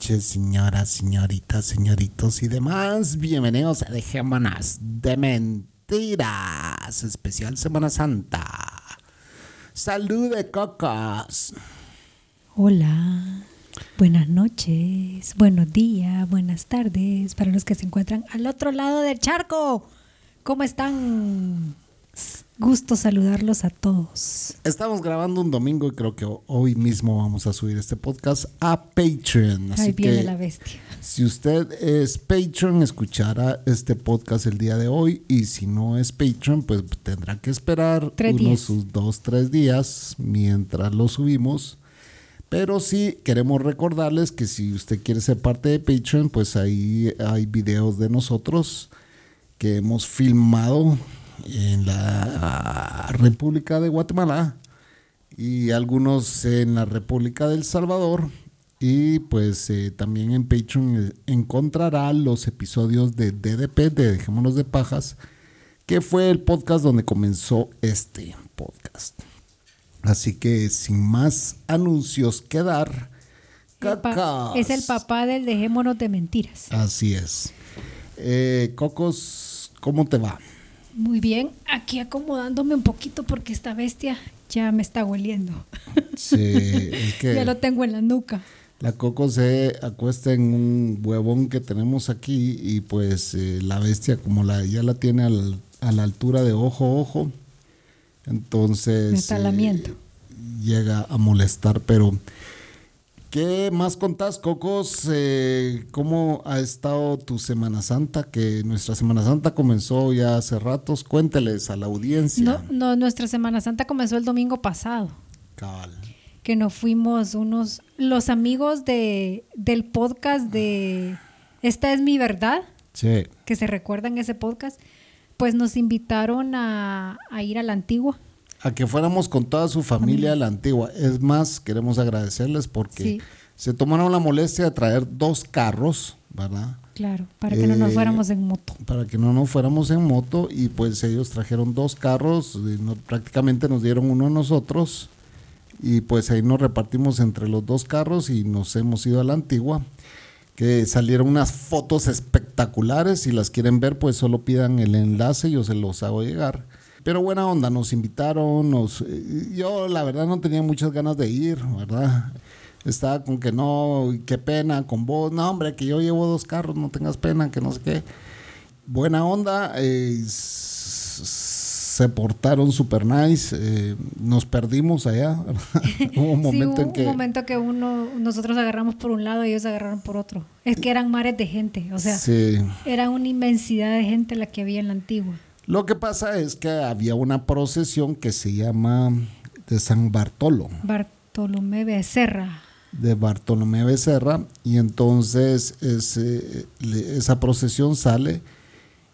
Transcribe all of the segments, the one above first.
noches, señoras, señoritas, señoritos y demás. Bienvenidos a Dejémonos de Mentiras, especial Semana Santa. Salud de cocos. Hola. Buenas noches, buenos días, buenas tardes para los que se encuentran al otro lado del charco. ¿Cómo están? Gusto saludarlos a todos. Estamos grabando un domingo y creo que hoy mismo vamos a subir este podcast a Patreon. Así Ahí viene que la bestia. si usted es Patreon, escuchará este podcast el día de hoy. Y si no es Patreon, pues tendrá que esperar Tres unos días. sus dos, tres días mientras lo subimos. Pero sí queremos recordarles que si usted quiere ser parte de Patreon, pues ahí hay videos de nosotros que hemos filmado en la República de Guatemala y algunos en la República del Salvador. Y pues eh, también en Patreon eh, encontrará los episodios de DDP, de Dejémonos de Pajas, que fue el podcast donde comenzó este podcast. Así que sin más anuncios que dar, cacas. Es el papá del Dejémonos de Mentiras. Así es. Eh, Cocos, ¿cómo te va? Muy bien, aquí acomodándome un poquito porque esta bestia ya me está hueliendo. Sí, es que Ya lo tengo en la nuca. la Coco se acuesta en un huevón que tenemos aquí y pues eh, la bestia como la ya la tiene al- a la altura de ojo a ojo, entonces Me está eh, lamiendo. llega a molestar, pero ¿qué más contás, Cocos? Eh, ¿Cómo ha estado tu Semana Santa? Que nuestra Semana Santa comenzó ya hace ratos. Cuénteles a la audiencia. No, no, nuestra Semana Santa comenzó el domingo pasado. Cabal. que nos fuimos unos, los amigos de, del podcast de Esta es mi verdad, Sí. que se recuerdan ese podcast, pues nos invitaron a, a ir a la antigua. A que fuéramos con toda su familia a la antigua. Es más, queremos agradecerles porque Sí. se tomaron la molestia de traer dos carros, ¿verdad? Claro, para que no nos Eh, fuéramos en moto. Para que no nos fuéramos en moto y pues ellos trajeron dos carros, y no- prácticamente nos dieron uno a nosotros y pues ahí nos repartimos entre los dos carros y nos hemos ido a la antigua que salieron unas fotos espectaculares. Si las quieren ver, pues solo pidan el enlace, yo se los hago llegar. Pero buena onda, nos invitaron, nos, eh, yo la verdad no tenía muchas ganas de ir, ¿verdad? Estaba con que no, qué pena con vos, no hombre, que yo llevo dos carros, no tengas pena, que no sé qué. Buena onda, eh, se portaron super nice, eh, nos perdimos allá. Hubo un Sí, momento hubo en que... un momento que uno, nosotros agarramos por un lado y ellos agarraron por otro. Es que eran mares de gente, o sea, Sí. era una inmensidad de gente la que había en la antigua. Lo que pasa es que había una procesión que se llama de San Bartolo, Bartolomé Becerra. de Bartolomé Becerra, y entonces ese- esa procesión sale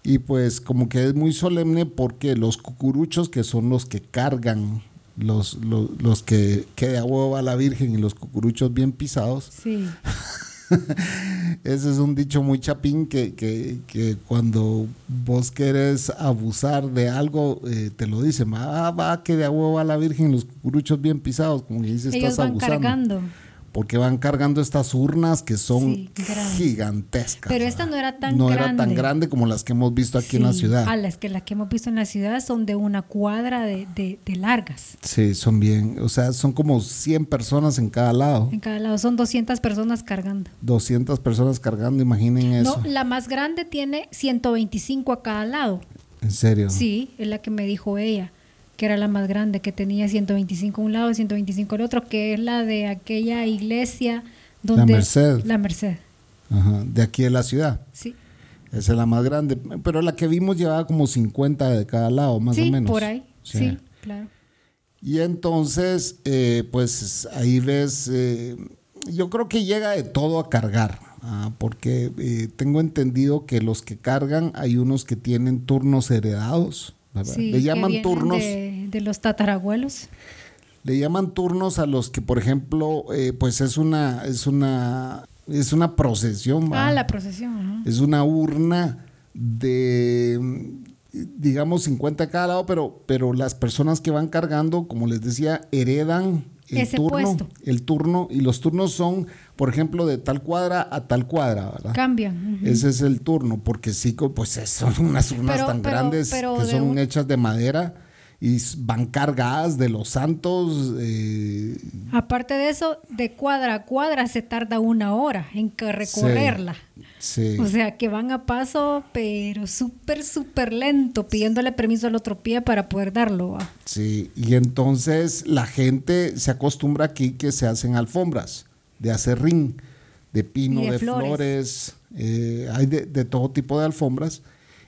y pues como que es muy solemne porque los cucuruchos que son los que cargan, los, los, los que, que de agua va la Virgen y los cucuruchos bien pisados, Sí. Ese es un dicho muy chapín que, que, que cuando vos querés abusar de algo, eh, te lo dicen, ah, va, que de agua va la Virgen, los cucuruchos bien pisados, como que dice, Ellos estás van abusando. cargando. Porque van cargando estas urnas que son Sí, gigantescas. Pero esta no era tan No era tan grande. grande como las que hemos visto aquí en la ciudad. A las que las que hemos visto en la ciudad son de una cuadra de, de- de largas. Sí, son bien, o sea, son como 100 personas en cada lado. En cada lado son 200 personas cargando. 200 personas cargando, imaginen eso. No, la más grande tiene 125 a cada lado. En serio. Sí, es la que me dijo ella, que era la más grande, que tenía 125 a un lado y 125 al otro, que es la de aquella iglesia donde... Merced. La Merced, Ajá, de aquí de la ciudad. sí. Esa es la más grande. Pero la que vimos llevaba como 50 de cada lado, más sí, o menos. por ahí. Sí, claro. Y entonces, eh, pues ahí ves, eh, yo creo que llega de todo a cargar, ah, porque eh, tengo entendido que los que cargan, hay unos que tienen turnos heredados. Sí, le llaman turnos, De, de los tatarabuelos. le llaman turnos a los que, por ejemplo, eh, pues es una, es una, es una procesión, ¿va? Ah, la procesión. ajá. Es una urna de, digamos, 50 a cada lado, pero, pero las personas que van cargando, como les decía, heredan el Ese turno, puesto. el turno, y los turnos son, por ejemplo, de tal cuadra a tal cuadra, ¿verdad? Cambian. Ese es el turno, porque sí, pues son unas urnas Pero- tan pero- grandes pero que son un- hechas de madera y s- van cargadas de los santos. eh, Aparte de eso, de cuadra a cuadra se tarda una hora en que recorrerla. sí. O sea, que van a paso, pero súper, súper lento, pidiéndole permiso al otro pie para poder darlo. ¿va? Sí, y entonces la gente se acostumbra aquí que se hacen alfombras de acerrín, de pino, Y de de, flores. flores, eh, hay de, de todo tipo de alfombras.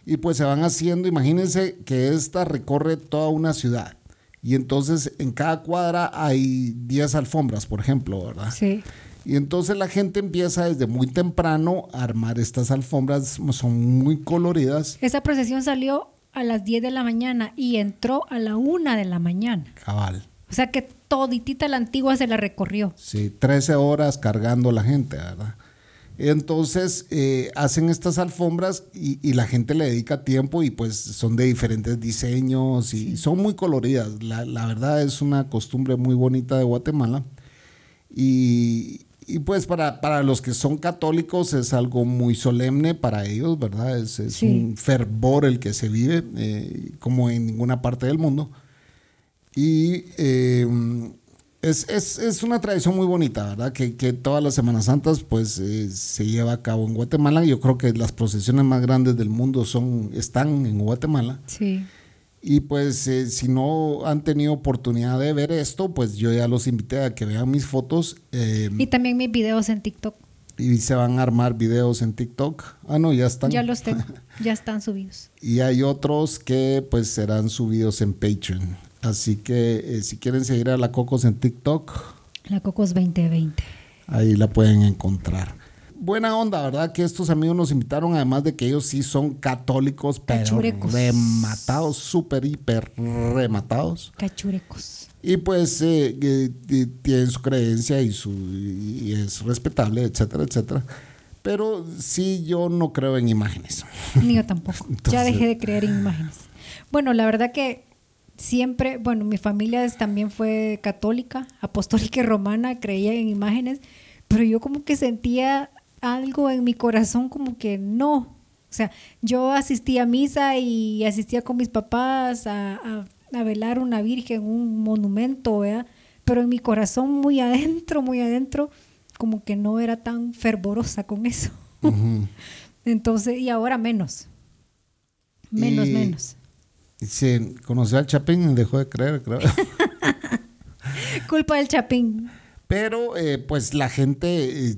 Y pues se van haciendo, imagínense que esta recorre toda una ciudad. Y entonces en cada cuadra hay 10 alfombras, por ejemplo, ¿verdad? Sí. Y entonces la gente empieza desde muy temprano a armar estas alfombras, son muy coloridas. Esa procesión salió a las 10 de la mañana y entró a la 1 de la mañana. Cabal. O sea que toditita la antigua se la recorrió. Sí, 13 horas cargando la gente, ¿verdad? Entonces eh, hacen estas alfombras y, y la gente le dedica tiempo y pues son de diferentes diseños y son muy coloridas. La, la verdad es una costumbre muy bonita de Guatemala. Y, y, pues para, para los que son católicos es algo muy solemne para ellos, ¿verdad? Es, es Sí. un fervor el que se vive eh, como en ninguna parte del mundo. Y eh, es, es- es una tradición muy bonita, ¿verdad? Que, que todas las Semanas Santas pues eh, se lleva a cabo en Guatemala. Yo creo que las procesiones más grandes del mundo son, están en Guatemala. Sí. Y pues eh, si no han tenido oportunidad de ver esto, pues yo ya los invité a que vean mis fotos eh, Y también mis videos en TikTok. y se van a armar videos en TikTok. Ah, no, ya están. Ya los tengo. ya están subidos. Y hay otros que pues serán subidos en Patreon. Así que eh, si quieren seguir a la Cocos en TikTok, La Cocos 2020. ahí la pueden encontrar. Buena onda, ¿verdad? Que estos amigos nos invitaron, además de que ellos sí son católicos, pero Cachurecos. rematados, súper, hiper rematados. Cachurecos. Y pues eh, eh, tienen su creencia y, su, y es respetable, etcétera, etcétera. Pero sí, yo no creo en imágenes. Ni yo tampoco. ya dejé de creer en imágenes. Bueno, la verdad que siempre, bueno, mi familia es- también fue católica, apostólica y romana, creía en imágenes, pero yo como que sentía algo en mi corazón como que no. O sea, yo asistía a misa y asistía con mis papás a, a- a velar una virgen, un monumento, ¿verdad? Pero en mi corazón muy adentro, muy adentro, como que no era tan fervorosa con eso. Entonces, y ahora menos. Menos, Y- menos. Sí, conoció al Chapín, dejó de creer, creo. Culpa del chapín. Pero eh, pues la gente, eh,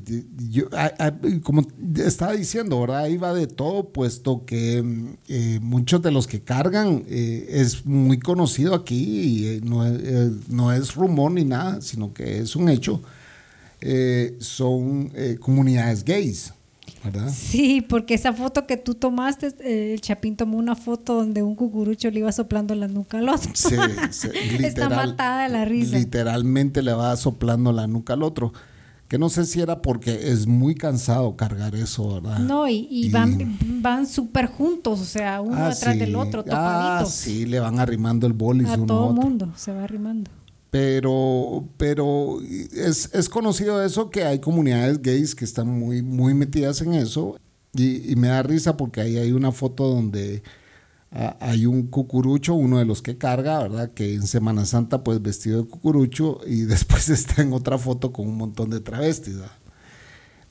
yo, a- a- como estaba diciendo, ¿verdad? Ahí va de todo, puesto que eh, muchos de los que cargan es muy conocido aquí y no, es- no es rumor ni nada, sino que es un hecho. Son eh, comunidades gays, ¿verdad? Sí, porque esa foto que tú tomaste, eh, el chapín tomó una foto donde un cucurucho le iba soplando la nuca al otro. Sí, sí, Está matada de la risa. Literalmente le va soplando la nuca al otro. Que no sé si era porque es muy cansado cargar eso, ¿verdad? No, y, y van, van súper juntos, o sea, uno Ah, atrás sí. del otro, Ah, topaditos. sí, le van arrimando el bolis a uno a todo otro. mundo se va arrimando. Pero, pero es, es conocido eso que hay comunidades gays que están muy, muy metidas en eso. Y, y me da risa porque ahí hay una foto donde ah, hay un cucurucho, uno de los que carga, ¿verdad? Que en Semana Santa pues vestido de cucurucho y después está en otra foto con un montón de travestis. ¿verdad?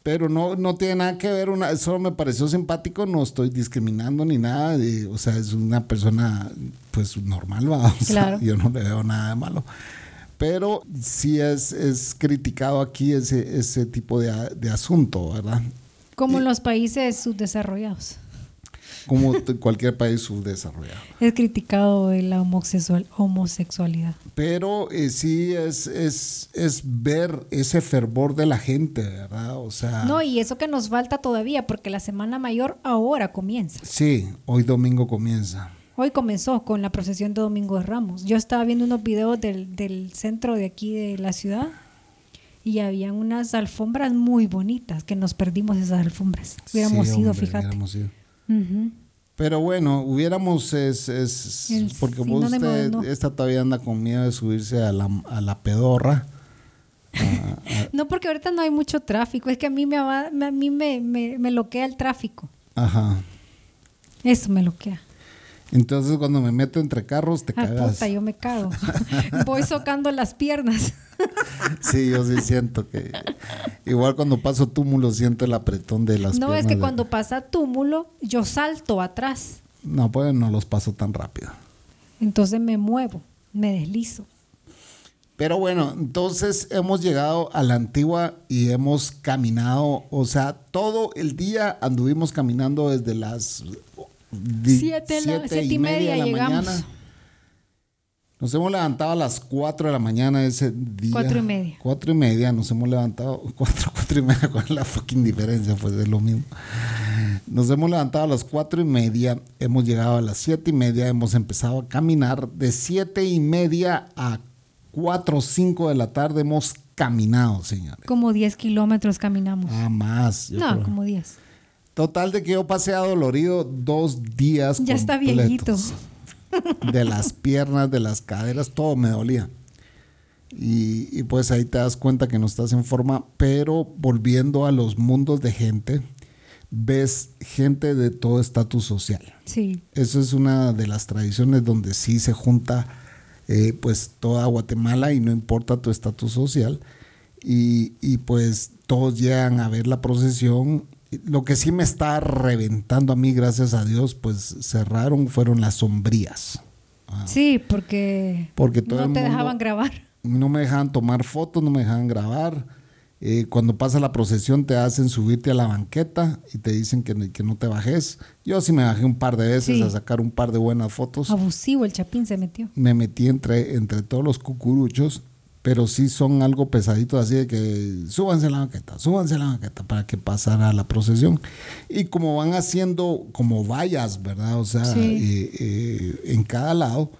Pero no, no tiene nada que ver, una, solo me pareció simpático, no estoy discriminando ni nada, de- o sea, es una persona pues normal, ¿va? O sea, Claro. yo no le veo nada de malo. Pero sí es, es criticado aquí ese, ese tipo de, de asunto, ¿verdad? Como en los países subdesarrollados. Como cualquier país subdesarrollado. Es criticado la homosexual, homosexualidad. Pero eh, sí es, es, es ver ese fervor de la gente, ¿verdad? O sea, No, y eso que nos falta todavía, porque la Semana Mayor ahora comienza. sí, hoy domingo comienza. Hoy comenzó con la procesión de Domingo de Ramos. Yo estaba viendo unos videos del, del centro de aquí de la ciudad y habían unas alfombras muy bonitas, que nos perdimos esas alfombras. Hubiéramos Sí, ido, hombre, fíjate. hubiéramos ido. Pero bueno, hubiéramos, es, es El porque vos usted, no. esta todavía anda con miedo de subirse a la, a la pedorra. Ah, No, porque ahorita no hay mucho tráfico, es que a mí me- a mí me, me, me loquea el tráfico. ajá. Eso me loquea. Entonces cuando me meto entre carros te Ah, cagas. puta, yo me cago. Voy socando las piernas. Sí, yo sí siento que igual cuando paso túmulo siento el apretón de las no, es piernas que de- cuando pasa túmulo, yo salto atrás. No, pues no los paso tan rápido. Entonces me muevo, me deslizo. Pero bueno, entonces hemos llegado a la antigua y hemos caminado, o sea, todo el día anduvimos caminando desde las di- Siete, la- siete y media de la llegamos. mañana. Nos hemos levantado a las 4 de la mañana ese día. Cuatro y media. Cuatro y media nos hemos levantado. Cuatro, cuatro y media, ¿cuál es la fucking diferencia? Pues es lo mismo. Nos hemos levantado a las cuatro y media, hemos llegado a las siete y media, hemos empezado a caminar. De siete y media a cuatro o cinco de la tarde hemos caminado, señores. Como 10 kilómetros caminamos. Ah, más. no, creo. como 10. Total de que yo pasé adolorido dos días. Ya está completos. viejito. De las piernas, de las caderas, todo me dolía. Y, y pues ahí te das cuenta que no estás en forma, pero volviendo a los mundos de gente, ves gente de todo estatus social. Sí. Eso es una de las tradiciones donde sí se junta eh, pues toda Guatemala y no importa tu estatus social. Y, y, pues todos llegan a ver la procesión. Lo que sí me está reventando a mí, gracias a Dios, pues cerraron, fueron las sombrías. Ah, Sí, porque, Porque todo no te mundo- dejaban grabar. No me dejaban tomar fotos, no me dejaban grabar. Eh, cuando pasa la procesión te hacen subirte a la banqueta y te dicen que, que no te bajes. Yo sí me bajé un par de veces Sí. a sacar un par de buenas fotos. Abusivo, el chapín se metió. Me metí entre, entre todos los cucuruchos, pero sí son algo pesaditos, así de que súbanse la banqueta, súbanse la banqueta para que pasara la procesión. Y como van haciendo como vallas, ¿verdad? O sea, Sí. eh, eh, en cada lado.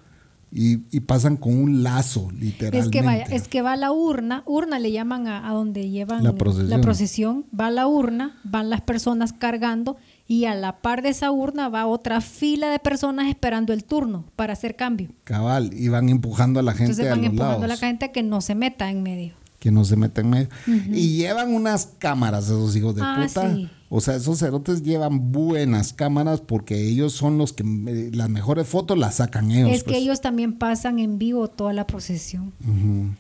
Y, y pasan con un lazo, literalmente. Es que vaya, es que va la urna, urna le llaman a, a donde llevan La procesión. procesión, va la urna, van las personas cargando y a la par de esa urna va otra fila de personas esperando el turno para hacer cambio. Cabal, y van empujando a la gente Entonces a van los empujando lados, a la gente que no se meta en medio. que no se meten en medio. Y llevan unas cámaras esos hijos de Ah, puta. sí. O sea, esos cerotes llevan buenas cámaras porque ellos son los que me- las mejores fotos las sacan ellos. es que pues. ellos también pasan en vivo toda la procesión. Ujú.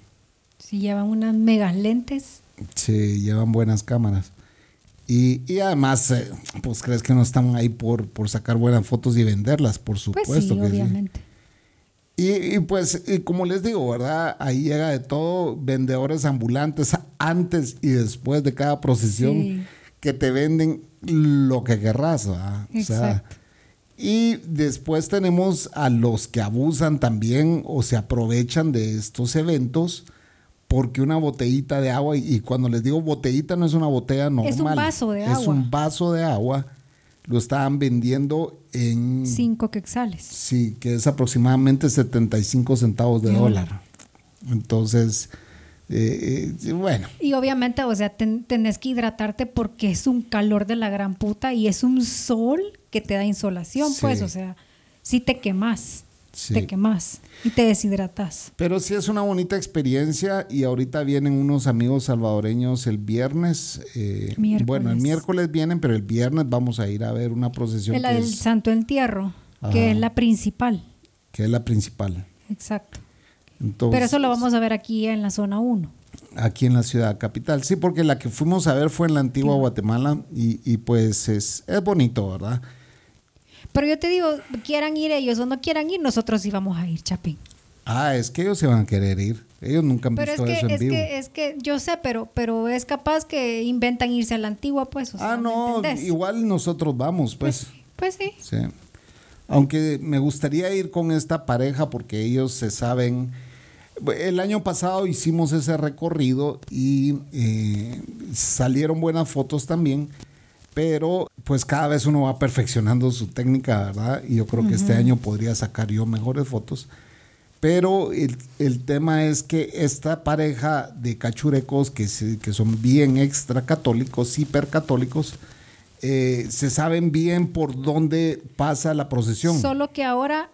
Si llevan unas megas lentes, Sí, llevan buenas cámaras. Y, y además, eh, pues crees que no están ahí por, por sacar buenas fotos y venderlas, por pues supuesto sí, que sí. obviamente. Y, y pues, y como les digo, ¿verdad? Ahí llega de todo, vendedores ambulantes antes y después de cada procesión Sí. que te venden lo que querrás, ¿verdad? O sea, y después tenemos a los que abusan también o se aprovechan de estos eventos porque una botellita de agua, y, y cuando les digo botellita no es una botella normal. Es un vaso de Es agua. un vaso de agua. Lo estaban vendiendo en... Cinco quexales. Sí, que es aproximadamente 75 centavos de De dólar. dólar. Entonces, eh, eh, bueno, Y obviamente, o sea, ten- tenés que hidratarte porque es un calor de la gran puta y es un sol que te da insolación, Sí. pues, o sea, si te quemas. Sí. te quemas y te deshidratas. Pero sí es una bonita experiencia y ahorita vienen unos amigos salvadoreños el viernes. eh. Bueno, el miércoles vienen, pero el viernes vamos a ir a ver una procesión Es la que es, Santo Entierro, Ajá. que es la principal. que es la principal. Exacto. Entonces, Pero eso lo vamos a ver aquí en la zona 1. Aquí en la ciudad capital. Sí, porque la que fuimos a ver fue en la antigua Guatemala y, y pues es, es bonito, ¿verdad? Pero yo te digo, quieran ir ellos o no quieran ir, nosotros sí vamos a ir, Chapín. Ah, es que ellos se van a querer ir. Ellos nunca han Pero es visto que, eso en es vivo. que, es que yo sé, pero, pero es capaz que inventan irse a la antigua, pues. o sea, ah, ¿me no, igual nosotros vamos, pues. Pues sí. Sí. Aunque me gustaría ir con esta pareja porque ellos se saben. El año pasado hicimos ese recorrido y eh, salieron buenas fotos también, pero pues cada vez uno va perfeccionando su técnica, ¿verdad? Y yo creo que este año podría sacar yo mejores fotos. Pero el, el tema es que esta pareja de cachurecos que, se- que son bien extra católicos, hipercatólicicos, eh, se saben bien por dónde pasa la procesión. Solo que ahora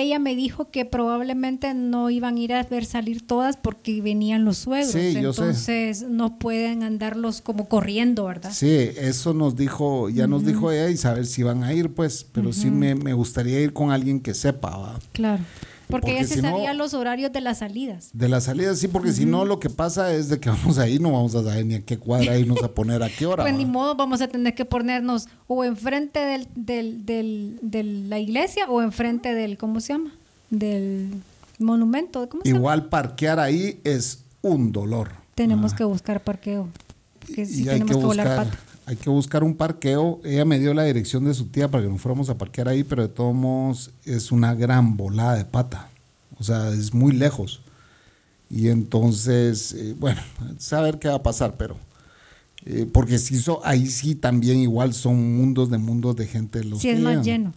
ella me dijo que probablemente no iban a ir a ver salir todas porque venían los suegros. Sí, yo sé. Entonces no pueden andarlos como corriendo, ¿verdad? Sí, eso nos dijo, ya nos dijo ella y saber si van a ir, pues, pero sí me, me gustaría ir con alguien que sepa, ¿va? Claro. Porque, Porque se si no- los horarios de las salidas. De la salida, sí, porque si no, lo que pasa es de que vamos a ir, no vamos a saber ni a qué cuadra irnos a poner a qué hora. Pues ni modo, vamos a tener que ponernos o enfrente del, del, del, de la iglesia o enfrente del, ¿cómo se llama? Del monumento. ¿Cómo se llama? Igual parquear ahí es un dolor. Tenemos que buscar parqueo. Porque sí y hay tenemos que que volar buscar, pato. Hay que buscar un parqueo. Ella me dio la dirección de su tía para que nos fuéramos a parquear ahí, pero de todos modos es una gran volada de pata. O sea, es muy lejos. Y entonces, eh, bueno, saber qué va a pasar, pero eh, porque si so- ahí sí también igual son mundos de mundos de gente los Sí, es más lleno.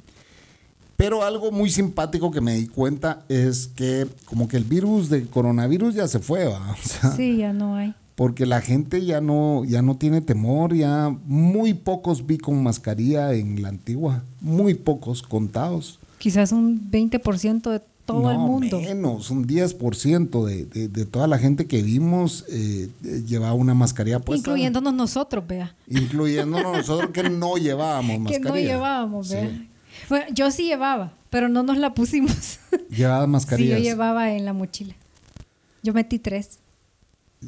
Pero algo muy simpático que me di cuenta es que como que el virus del coronavirus ya se fue, ¿va? O sea, Sí, ya no hay. Porque la gente ya no, ya no tiene temor, ya muy pocos vi con mascarilla en la antigua, muy pocos contados. Quizás un 20% de todo el mundo. Menos, un 10% de, de, de toda la gente que vimos eh, eh, llevaba una mascarilla puesta. Incluyéndonos nosotros, vea. Incluyéndonos nosotros que no llevábamos Que mascarilla. no llevábamos, Sí. vea. Bueno, yo sí llevaba, pero no nos la pusimos. Llevaba sí, mascarillas. yo llevaba en la mochila. Yo metí tres.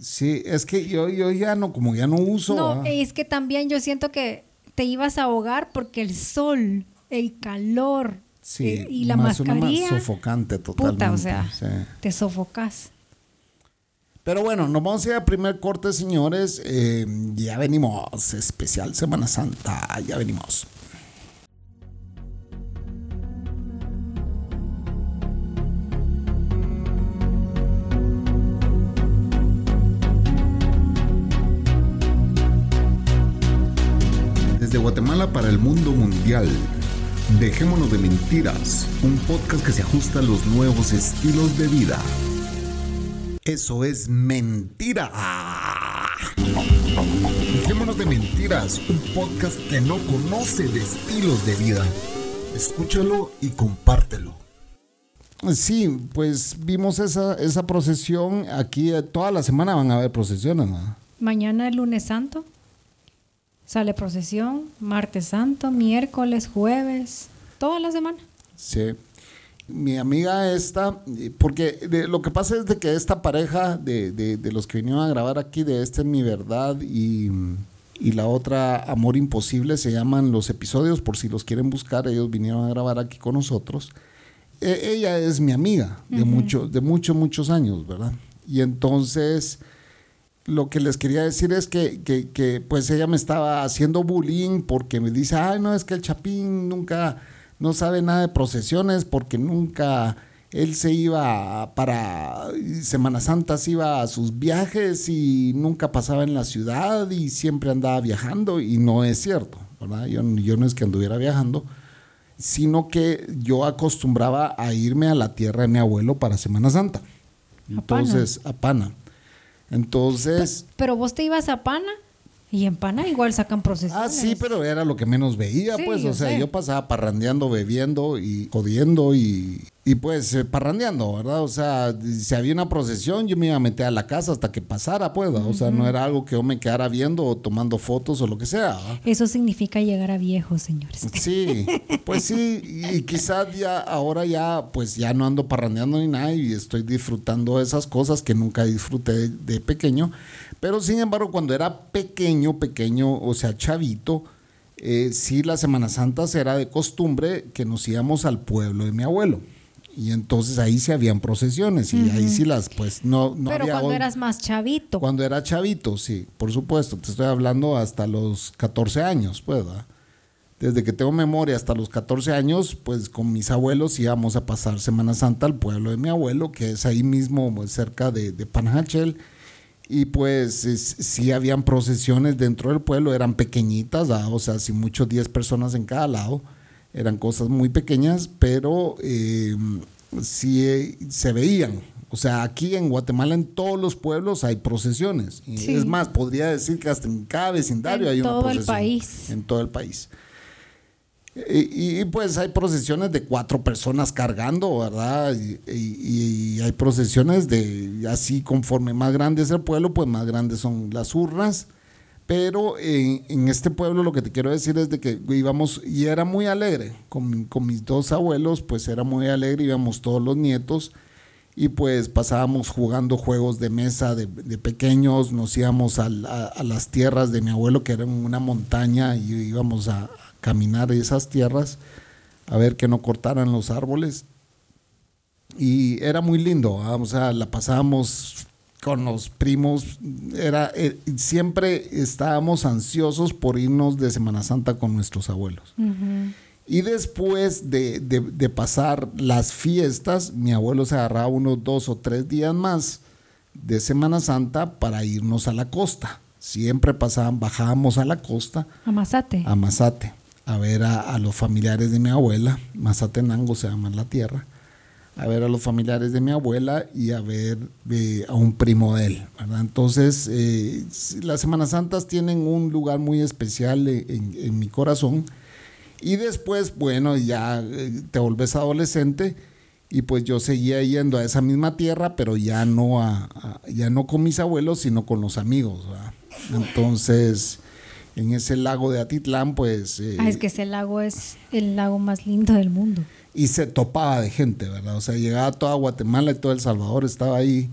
Sí, es que yo, yo ya no, como ya no uso. No, ah. es que también yo siento que te ibas a ahogar porque el sol, el calor Sí, eh, y la más una mascarilla, sofocante totalmente. puta, o sea, sí. te sofocas. Pero bueno, nos vamos a ir al primer corte, señores. Eh, ya venimos, especial Semana Santa, ya venimos. Guatemala para el mundo mundial. Dejémonos de mentiras, un podcast que se ajusta a los nuevos estilos de vida. Eso es mentira. Dejémonos de mentiras, un podcast que no conoce de estilos de vida. Escúchalo y compártelo. Sí, pues vimos esa, esa procesión. Aquí eh, toda la semana van a haber procesiones, ¿no? Mañana es lunes santo, sale procesión, martes santo, miércoles, jueves, toda la semana. Sí. Mi amiga esta, porque de- lo que pasa es de que esta pareja de, de- de los que vinieron a grabar aquí, de Esta es mi verdad y, y la otra Amor Imposible, se llaman los episodios, por si los quieren buscar, ellos vinieron a grabar aquí con nosotros. E- ella es mi amiga de, mucho, de muchos, muchos años, ¿verdad? Y entonces lo que les quería decir es que, que, que, pues ella me estaba haciendo bullying porque me dice, ay, no, es que el Chapín nunca, no sabe nada de procesiones porque nunca él se iba para Semana Santa, se iba a sus viajes y nunca pasaba en la ciudad y siempre andaba viajando y no es cierto, ¿verdad? Yo, yo no es que anduviera viajando, sino que yo acostumbraba a irme a la tierra de mi abuelo para Semana Santa. A Pana. Entonces, a Pana. Entonces, Pero vos te ibas a Pana y en Pana igual sacan procesiones. ah, sí, pero era lo que menos veía, Sí, pues, o sea, sé. yo pasaba parrandeando, bebiendo y jodiendo y, y pues eh, parrandeando, ¿verdad? O sea, si había una procesión, yo me iba a meter a la casa hasta que pasara, pues, o sea, no era algo que yo me quedara viendo o tomando fotos o lo que sea. ¿verdad? Eso significa llegar a viejo, señores. Sí, pues sí, y quizás ya ahora ya, pues ya no ando parrandeando ni nada y estoy disfrutando de esas cosas que nunca disfruté de pequeño, pero sin embargo, cuando era pequeño, pequeño, o sea, chavito, eh, sí, la Semana Santa era de costumbre que nos íbamos al pueblo de mi abuelo. Y entonces ahí sí habían procesiones y ahí sí las, pues no, no Pero había cuando eras más chavito. Cuando era chavito, sí, por supuesto. Te estoy hablando hasta los 14 años, pues, ¿verdad? Desde que tengo memoria hasta los 14 años, pues con mis abuelos íbamos a pasar Semana Santa al pueblo de mi abuelo, que es ahí mismo pues, cerca de, de Panajachel. Y pues es- sí habían procesiones dentro del pueblo, eran pequeñitas, ¿verdad? o sea, sin muchos 10 personas en cada lado, eran cosas muy pequeñas, pero eh, sí se veían. O sea, aquí en Guatemala, en todos los pueblos hay procesiones. Sí. Es más, podría decir que hasta en cada vecindario En hay una todo el procesión. país. En todo el país. Y, y, pues hay procesiones de cuatro personas cargando, ¿verdad? Y, y- y hay procesiones de, así conforme más grande es el pueblo, pues más grandes son las urnas. Pero en, en este pueblo lo que te quiero decir es de que íbamos, y era muy alegre, con, con mis dos abuelos, pues era muy alegre, íbamos todos los nietos, y pues pasábamos jugando juegos de mesa de, de pequeños, nos íbamos al- a, a las tierras de mi abuelo, que eran una montaña, y íbamos a caminar esas tierras, a ver que no cortaran los árboles. Y era muy lindo, ¿ah? o sea, la pasábamos con los primos, era, eh, siempre estábamos ansiosos por irnos de Semana Santa con nuestros abuelos. Ujú. Y después de, de- de pasar las fiestas, mi abuelo se agarraba unos dos o tres días más de Semana Santa para irnos a la costa. Siempre pasaban, bajábamos a la costa, Amasate. a Mazate, a ver a, a los familiares de mi abuela, Mazatenango se llama la tierra, a ver a los familiares de mi abuela y a ver eh, a un primo de él, ¿verdad? Entonces, eh, las Semanas Santas tienen un lugar muy especial en, en mi corazón. Y después, bueno, ya eh, te volves adolescente y pues yo seguía yendo a esa misma tierra, pero ya no, a- ya no con mis abuelos, sino con los amigos. ¿verdad? Entonces, en ese lago de Atitlán, pues... eh, Ah, es que ese lago es el lago más lindo del mundo. y se topaba de gente, ¿verdad? O sea, llegaba toda Guatemala y todo El Salvador estaba ahí.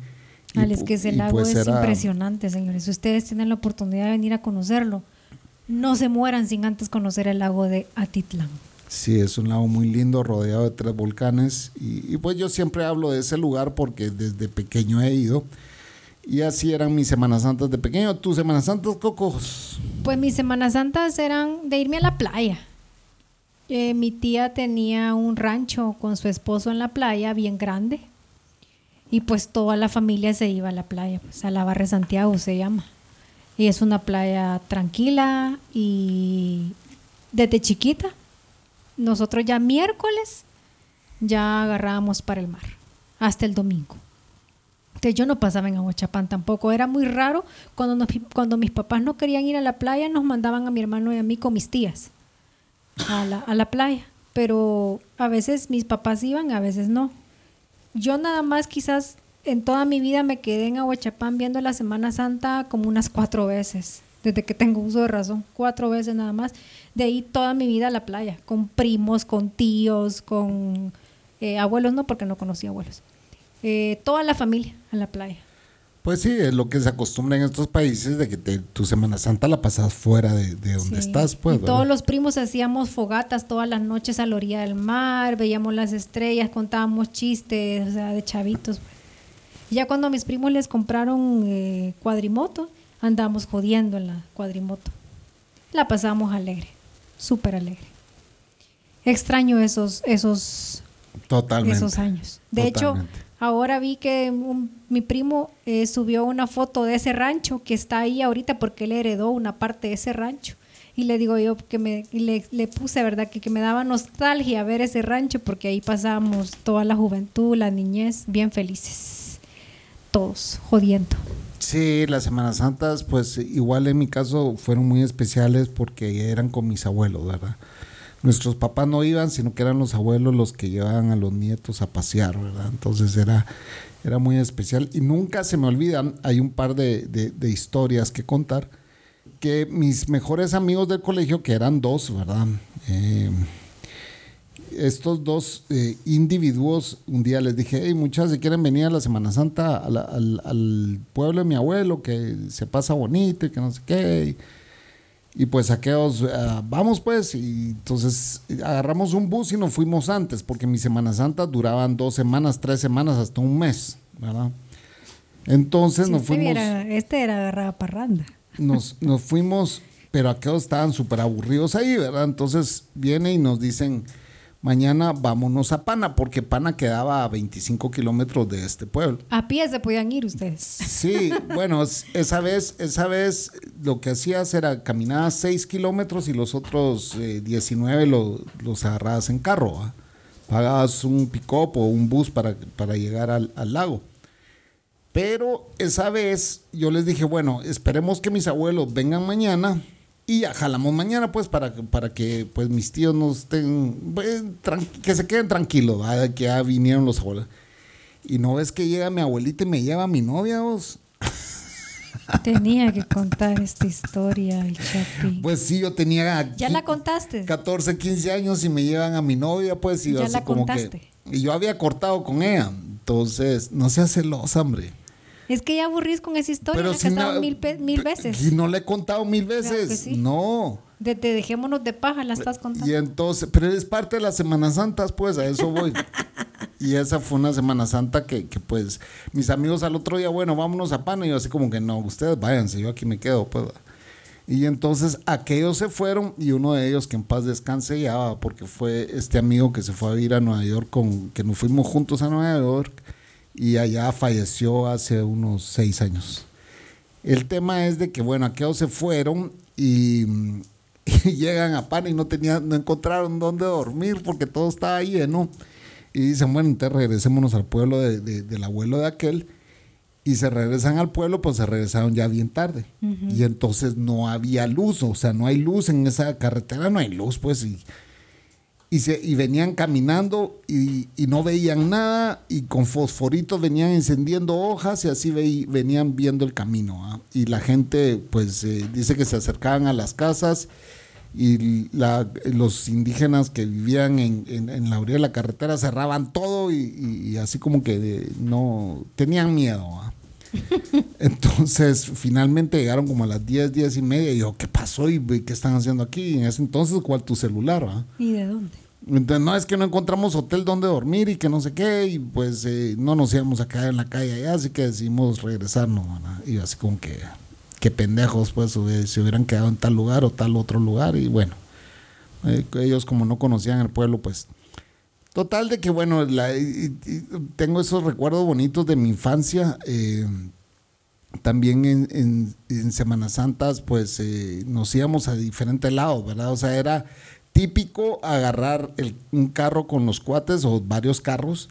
Al, es que ese lago pues es era- impresionante, señores. Si ustedes tienen la oportunidad de venir a conocerlo, no se mueran sin antes conocer el lago de Atitlán. Sí, es un lago muy lindo, rodeado de tres volcanes. Y, y pues yo siempre hablo de ese lugar porque desde pequeño he ido. Y así eran mis Semanas Santas de pequeño. ¿Tus Semanas Santas, Cocos? Pues mis Semanas Santas eran de irme a la playa. Eh, mi tía tenía un rancho con su esposo en la playa, bien grande. Y pues toda la familia se iba a la playa, pues a la Barra Santiago se llama. Y es una playa tranquila y desde chiquita, nosotros ya miércoles ya agarrábamos para el mar, hasta el domingo. Yo no pasaba en Aguachapán tampoco. Era muy raro cuando, nos- cuando mis papás no querían ir a la playa, nos mandaban a mi hermano y a mí con mis tías a la, a la playa. Pero a veces mis papás iban, a veces no. Yo nada más quizás en toda mi vida me quedé en Aguachapán viendo la Semana Santa como unas cuatro veces, desde que tengo uso de razón, cuatro veces nada más. De ahí toda mi vida a la playa, con primos, con tíos, con eh, abuelos, no, porque no conocía abuelos. Eh, toda la familia a la playa. Pues sí, es lo que se acostumbra en estos países de que te- tu Semana Santa la pasas fuera de, de donde Sí. estás, pues. y todos ¿verdad? los primos hacíamos fogatas todas las noches a la orilla del mar, veíamos las estrellas, contábamos chistes, o sea, de chavitos. pues. Y ya cuando a mis primos les compraron eh, cuadrimoto, andábamos jodiendo en la cuadrimoto. La pasábamos alegre, súper alegre. Extraño esos, esos, Totalmente. esos años. De Totalmente. hecho, ahora vi que mi primo eh, subió una foto de ese rancho que está ahí ahorita porque él heredó una parte de ese rancho. Y le digo yo que me le puse, ¿verdad? Que, que me daba nostalgia ver ese rancho porque ahí pasábamos toda la juventud, la niñez, bien felices. Todos, jodiendo. Sí, las Semanas Santas, pues igual en mi caso fueron muy especiales porque eran con mis abuelos, ¿verdad? Nuestros papás no iban, sino que eran los abuelos los que llevaban a los nietos a pasear, ¿verdad? Entonces era, era muy especial. Y nunca se me olvidan, hay un par de, de historias que contar, que mis mejores amigos del colegio, que eran dos, ¿verdad? Eh, estos dos eh, individuos, un día les dije, hey, muchas si quieren venir a la Semana Santa al, al, pueblo de mi abuelo, que se pasa bonito y que no sé qué. Pues aquellos, uh, vamos pues, y entonces agarramos un bus y nos fuimos antes, porque mi Semana Santa duraban dos semanas, tres semanas, hasta un mes, ¿verdad? Entonces nos este fuimos... este era agarrada parranda. Nos, nos fuimos, pero aquellos estaban súper aburridos ahí, ¿verdad? Entonces viene y nos dicen mañana vámonos a Pana, porque Pana quedaba a 25 kilómetros de este pueblo. A pie se podían ir ustedes. Sí, bueno, esa vez, esa vez lo que hacías era caminar 6 kilómetros y los otros 19 eh, los agarrabas en carro. Pagabas un pick-up o un bus para, para llegar al, al lago. Pero esa vez yo les dije, bueno, esperemos que mis abuelos vengan mañana y ya jalamos mañana, pues, para, para que pues mis tíos no estén, pues, que se queden tranquilos, que ya vinieron los abuelos. Y no ves que llega mi abuelita y me lleva a mi novia, vos. Tenía que contar esta historia, el Chapi. Pues sí, yo tenía. ¿Ya la contaste? 14, 15 años y me llevan a mi novia, pues. Y ¿Ya la como contaste? Que, y yo había cortado con ella. Entonces, no seas celosa, hombre. Es que ya aburrís con esa historia, Pero si no, mil, mil, veces. Y no le he contado mil veces. No. De, dejémonos de paja, la estás contando. Y entonces, pero es parte de las Semanas Santas, pues, a eso voy. y esa fue una Semana Santa que, que, pues, mis amigos al otro día, bueno, vámonos a Pana. Y yo así como que no, ustedes váyanse, yo aquí me quedo, pues. Y entonces aquellos se fueron y uno de ellos que en paz descanse ya, porque fue este amigo que se fue a vivir a Nueva York, con, que nos fuimos juntos a Nueva York y allá falleció hace unos seis años. El tema es de que, bueno, aquellos se fueron y, llegan a Pan y no, tenían, no encontraron dónde dormir porque todo estaba lleno. Y dicen, bueno, entonces regresémonos al pueblo de, del abuelo de aquel. Y se regresan al pueblo, pues se regresaron ya bien tarde. Y entonces no había luz, o sea, no hay luz en esa carretera, no hay luz, pues. Y, y, se, y venían caminando y, no veían nada y con fosforitos venían encendiendo hojas y así venían viendo el camino. ¿ah? Y la gente pues eh, dice que se acercaban a las casas y los indígenas que vivían en, la orilla de la carretera cerraban todo y, así como que no tenían miedo. ¿ah? Entonces, finalmente llegaron como a las 10, 10 y media. Y yo, ¿qué pasó? ¿Y qué están haciendo aquí? En ese entonces, ¿cuál tu celular? ¿ah? ¿Y de dónde? Entonces, no, es que no encontramos hotel donde dormir y que no sé qué, y pues eh, no nos íbamos a quedar en la calle allá, así que decidimos regresarnos. Y así como que, qué pendejos, pues se hubieran quedado en tal lugar o tal otro lugar, y bueno, eh, ellos como no conocían el pueblo, pues. Total de que, bueno, tengo esos recuerdos bonitos de mi infancia. Eh, también en, en, Semanas Santas, pues nos íbamos a diferentes lados, ¿verdad? O sea, era típico agarrar un carro con los cuates o varios carros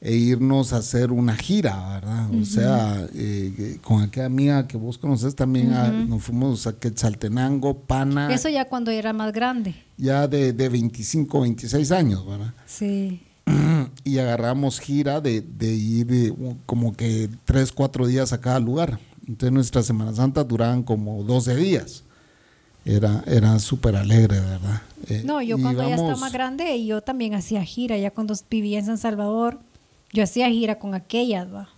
e irnos a hacer una gira, ¿verdad? O sea, eh, con aquella amiga que vos conoces también, ah, nos fuimos a Quetzaltenango, Pana. Eso ya cuando era más grande. Ya de, de 25, 26 años, ¿verdad? Sí. Y agarramos gira de, de ir eh, como que 3, 4 días a cada lugar. Entonces nuestras Semanas Santas duraban como 12 días era, era súper alegre, ¿verdad? Eh, no, yo cuando ya estaba más grande, yo también hacía gira, ya cuando vivía en San Salvador, yo hacía gira con aquellas, ¿va?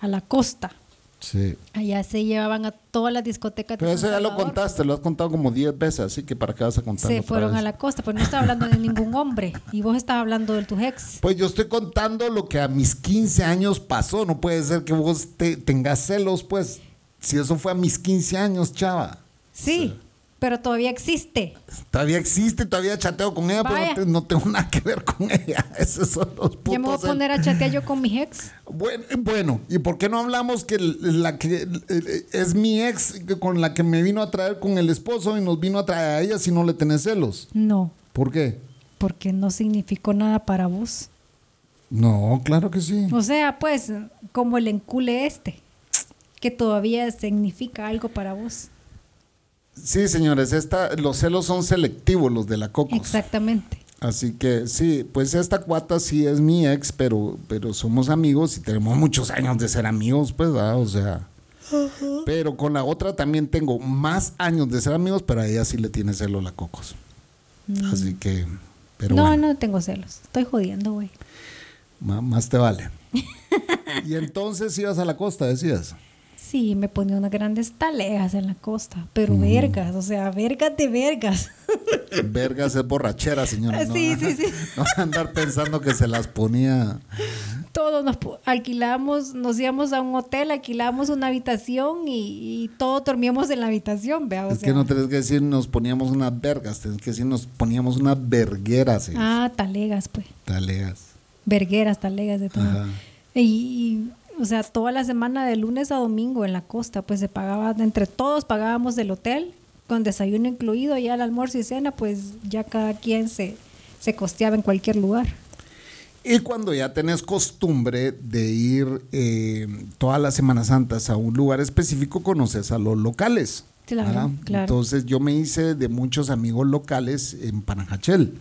A la costa. Sí. Allá se llevaban a todas las discotecas. Pero eso ya lo contaste, lo has contado como 10 veces, así que para qué vas a contar. Se fueron a la costa, pero no estaba hablando de ningún hombre. Y vos estabas hablando de tu ex. Pues yo estoy contando lo que a mis 15 años pasó. No puede ser que vos te, tengas celos, pues. Si eso fue a mis 15 años, chava. sí pero todavía existe. Todavía existe, todavía chateo con ella, pero no, tengo nada que ver con ella. Esos son los putos. ¿Ya me voy a poner a chatear yo con mi ex? Bueno, bueno, ¿y por qué no hablamos que la que es mi ex con la que me vino a traer con el esposo y nos vino a traer a ella si no le tenés celos? No. ¿Por qué? Porque no significó nada para vos. No, claro que sí. O sea, pues, como el encule este, que todavía significa algo para vos. Sí, señores, esta, los celos son selectivos, los de la Cocos. Exactamente. Así que sí, pues esta cuata sí es mi ex, pero, pero somos amigos y tenemos muchos años de ser amigos, pues, ¿verdad? O sea. Pero con la otra también tengo más años de ser amigos, pero a ella sí le tiene celo la Cocos. Así que. Pero no, bueno, no tengo celos. Estoy jodiendo, güey. más te vale. y entonces ibas a la costa, decías. Sí, me ponía unas grandes talegas en la costa, pero vergas, o sea, vergas de vergas. Vergas es borrachera, señora. ¿no? Sí, sí, sí. No andar pensando que se las ponía. Todos nos alquilamos, nos íbamos a un hotel, alquilamos una habitación y, y todos dormíamos en la habitación, vea, o es sea. que no tenés que decir nos poníamos unas vergas, tenés que decir nos poníamos unas vergueras. sí. Ah, talegas, pues. Talegas. Vergueras, talegas, de todo. Y, o sea, toda la semana de lunes a domingo en la costa, pues se pagaba, entre todos pagábamos del hotel, con desayuno incluido, ya el almuerzo y cena, pues ya cada quien se, se costeaba en cualquier lugar. Y cuando ya tenés costumbre de ir eh, todas las Semanas Santas a un lugar específico, conoces a los locales. Claro, claro. Entonces yo me hice de muchos amigos locales en Panajachel.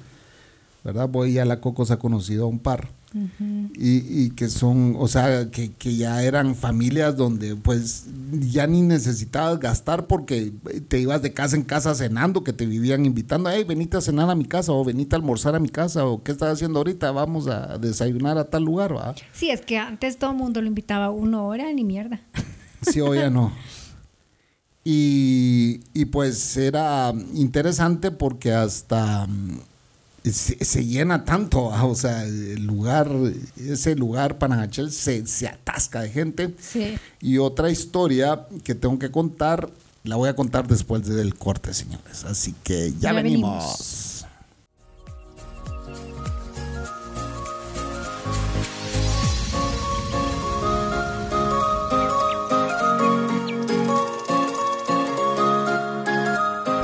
¿Verdad? Voy a la Cocos ha conocido a un par. Y, y que son, o sea, que, que ya eran familias donde pues ya ni necesitabas gastar porque te ibas de casa en casa cenando, que te vivían invitando, hey, venite a cenar a mi casa o venite a almorzar a mi casa o qué estás haciendo ahorita, vamos a desayunar a tal lugar, ¿va? Sí, es que antes todo el mundo lo invitaba a una hora, ni mierda. Sí, o ya no. Y, y pues era interesante porque hasta se, se llena tanto, ah, o sea, el lugar, ese lugar Panajachel se, se atasca de gente. Sí. Y otra historia que tengo que contar, la voy a contar después del corte, señores. Así que ya, Ya venimos. venimos.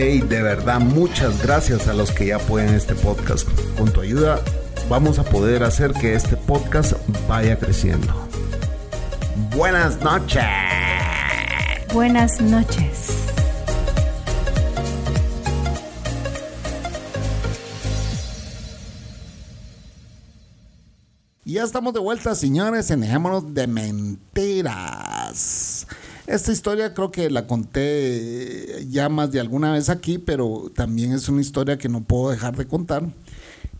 Hey, de verdad, muchas gracias a los que ya apoyan este podcast. Con tu ayuda vamos a poder hacer que este podcast vaya creciendo. Buenas noches. Buenas noches. Y ya estamos de vuelta, señores, en Dejémonos de Mentiras. Esta historia creo que la conté ya más de alguna vez aquí, pero también es una historia que no puedo dejar de contar.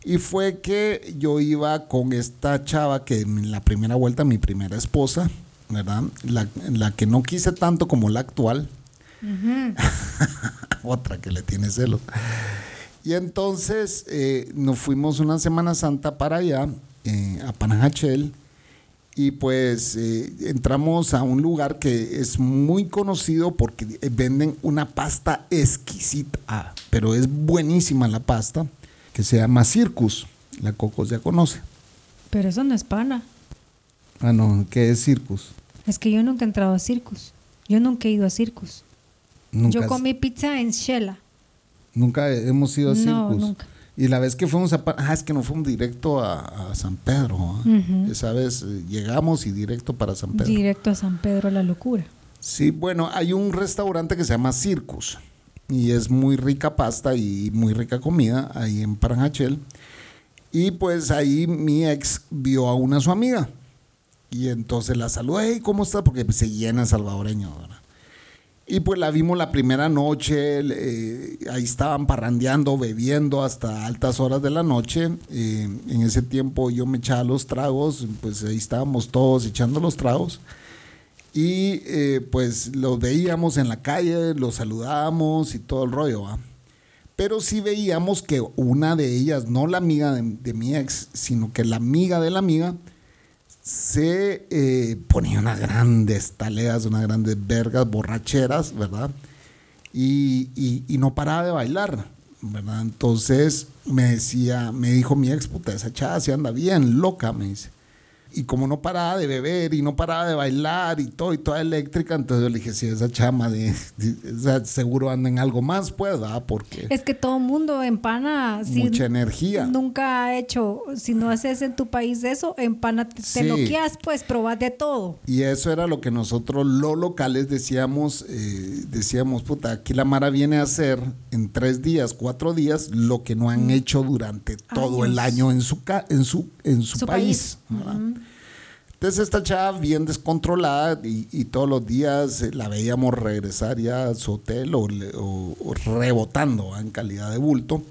Y fue que yo iba con esta chava que en la primera vuelta, mi primera esposa, ¿verdad? La, la que no quise tanto como la actual. Otra que le tiene celos. Y entonces eh, nos fuimos una Semana Santa para allá, eh, a Panajachel, y pues eh, entramos a un lugar que es muy conocido porque eh, venden una pasta exquisita, ah, pero es buenísima la pasta, que se llama Circus. La Cocos ya conoce. Pero eso no es pana. Ah, no, ¿qué es Circus? Es que yo nunca he entrado a Circus. Yo nunca he ido a Circus. Nunca, Yo has- comí pizza en Shela. nunca hemos ido a No, Circus. nunca. Y la vez que fuimos a... Ah, es que no fuimos directo a, a San Pedro. Ujú. Esa vez eh, llegamos y directo para San Pedro. Directo a San Pedro la locura. Sí, bueno, hay un restaurante que se llama Circus y es muy rica pasta y muy rica comida ahí en Paranjachel. Y pues ahí mi ex vio a una su amiga y entonces la saludó, hey, ¿cómo está? Porque se llena salvadoreño, ¿verdad? Y pues la vimos la primera noche, eh, ahí estaban parrandeando, bebiendo hasta altas horas de la noche. Eh, en ese tiempo yo me echaba los tragos, pues ahí estábamos todos echando los tragos. Y eh, pues los veíamos en la calle, los saludábamos y todo el rollo, ¿va? Pero sí veíamos que una de ellas, no la amiga de, de mi ex, sino que la amiga de la amiga, se eh, ponía unas grandes taleas, unas grandes vergas borracheras, ¿verdad? Y, y- no paraba de bailar, ¿verdad? Entonces me decía, me dijo mi ex, puta, esa chava se anda bien loca, me dice. Y como no paraba de beber y no paraba de bailar y todo, y toda eléctrica, entonces yo le dije, sí, esa chama de, seguro anda en algo más, pues, ¿verdad? Porque Es que todo mundo en pana, si mucha energía. nunca ha hecho, si no haces en tu país eso, en pana te, te Sí. loqueas, pues probas de todo. Y eso era lo que nosotros, los locales, decíamos, eh, decíamos, puta, aquí la Mara viene a hacer en tres días, cuatro días, lo que no han hecho durante todo el Mm. Año en su, en su, en su, Su país. país. Entonces esta chava bien descontrolada y, y todos los días eh, la veíamos regresar ya a su hotel o, le- o- o rebotando ¿va? en calidad de bulto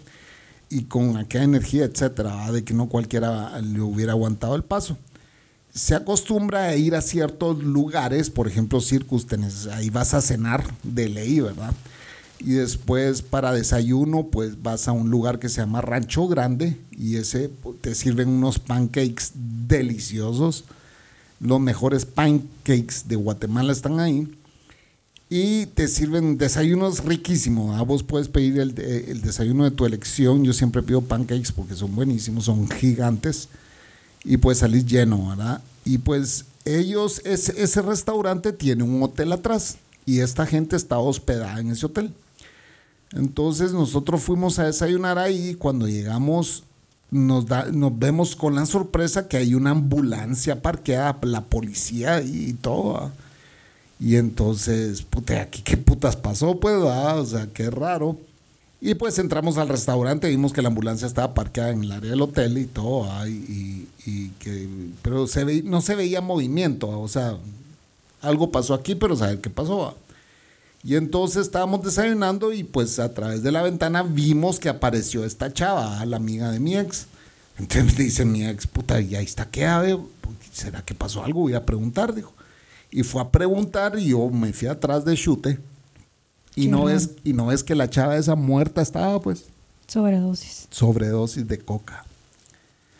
y con aquella energía, etcétera, ¿va? de que no cualquiera le hubiera aguantado el paso se acostumbra a ir a ciertos lugares, por ejemplo, Circus, tenés- ahí vas a cenar de ley, ¿verdad? Y después para desayuno, pues vas a un lugar que se llama Rancho Grande y ese pues, te sirven unos pancakes deliciosos. Los mejores pancakes de Guatemala están ahí. Y te sirven desayunos riquísimos. ¿verdad? Vos puedes pedir el, de- el desayuno de tu elección. Yo siempre pido pancakes porque son buenísimos, son gigantes y pues salís lleno, ¿verdad? Y pues ellos, ese, ese restaurante tiene un hotel atrás y esta gente está hospedada en ese hotel. Entonces nosotros fuimos a desayunar ahí y cuando llegamos nos, da, nos vemos con la sorpresa que hay una ambulancia parqueada, la policía y todo. Y entonces, puta, aquí qué putas pasó, pues, o sea, qué raro. Y pues entramos al restaurante, vimos que la ambulancia estaba parqueada en el área del hotel y todo, ¿va? y, y- que, pero se ve, no se veía movimiento, o sea, algo pasó aquí, pero saber qué pasó. Y entonces estábamos desayunando y pues a través de la ventana vimos que apareció esta chava, ¿va? la amiga de mi ex. Entonces me dice mi ex, puta, ¿y ahí está qué ave? ¿Será que pasó algo? Voy a preguntar, dijo. Y fue a preguntar y yo me fui atrás de chute. Y no, ves, y no ves que la chava esa muerta estaba, pues, Sobredosis. sobredosis de coca.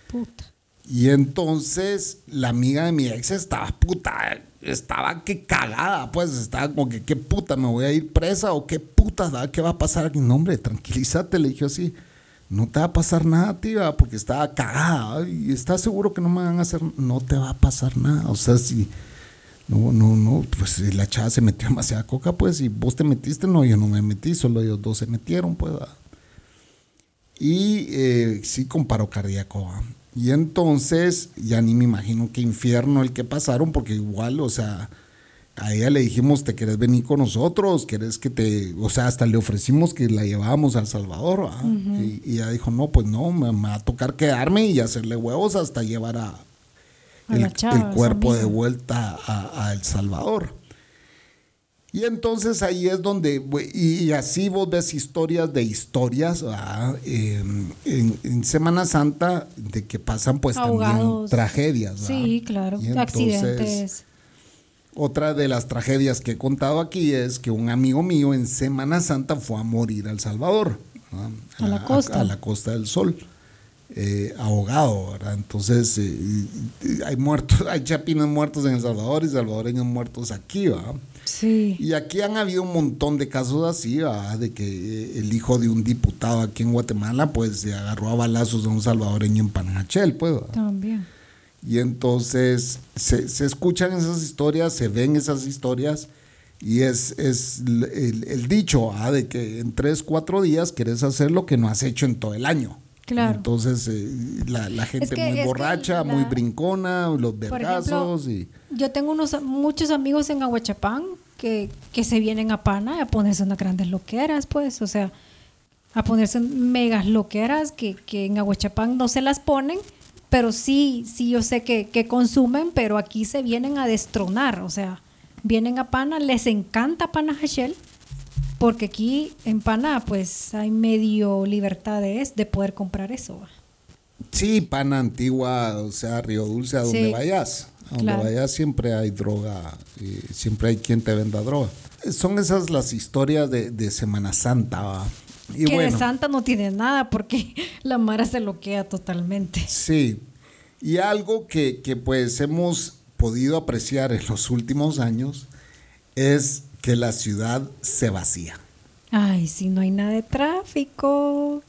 Puta. Y entonces la amiga de mi ex estaba puta, estaba que cagada, pues estaba como que qué puta, me voy a ir presa o qué puta, ¿verdad? ¿qué va a pasar aquí? No, hombre, tranquilízate, le dije así, no te va a pasar nada, tía, porque estaba cagada y estás seguro que no me van a hacer, no te va a pasar nada, o sea, si, no, no, no, pues la chava se metió demasiada coca, pues si vos te metiste, no, yo no me metí, solo ellos dos se metieron, pues. Y eh, sí, con paro cardíaco. ¿va? Y entonces, ya ni me imagino qué infierno el que pasaron, porque igual, o sea, a ella le dijimos, ¿te querés venir con nosotros? ¿Querés que te...? O sea, hasta le ofrecimos que la llevábamos a El Salvador. ¿va? y, y ella dijo, no, pues no, me, me va a tocar quedarme y hacerle huevos hasta llevar a, A el, cuerpo de vuelta a, a El Salvador. Y entonces ahí es donde, y, así vos ves historias de historias. Eh, en, en Semana Santa, de que pasan pues también tragedias. ¿verdad? Sí, claro. Entonces, Accidentes. Otra de las tragedias que he contado aquí es que un amigo mío en Semana Santa fue a morir a El Salvador. A la costa. a la Costa del Sol, eh, ahogado, ¿verdad? Entonces, eh, hay muertos, hay chapines muertos en El Salvador y salvadoreños muertos aquí, ¿verdad? Sí. Y aquí han habido un montón de casos así, ¿verdad? de que eh, el hijo de un diputado aquí en Guatemala, pues se agarró a balazos a un salvadoreño en Panajachel, pues. ¿verdad? También. Y entonces se, se escuchan esas historias, se ven esas historias, y es, es el, dicho de que en tres, cuatro días quieres hacer lo que no has hecho en todo el año. Claro. Entonces eh, la, la gente que- muy borracha, la- muy brincona, los vergazos ejemplo, y... yo tengo unos muchos amigos en Aguachapán que, que se vienen a Pana a ponerse unas grandes loqueras, pues, o sea, a ponerse megas loqueras que, que en Aguachapán no se las ponen, pero sí, sí yo sé que, que consumen, pero aquí se vienen a destronar, o sea, vienen a Pana, les encanta Pana Hachel, porque aquí en Pana pues hay medio libertad de, es- de poder comprar eso. Sí, pana antigua, o sea, Río Dulce, a donde Sí, vayas. A donde claro. vayas siempre hay droga, y siempre hay quien te venda droga. Son esas las historias de, de Semana Santa. ¿va? Y que bueno, de santa no tiene nada porque la Mara se loquea totalmente. sí. Y algo que, que pues hemos podido apreciar en los últimos años es que la ciudad se vacía. Ay, si no hay nada de tráfico.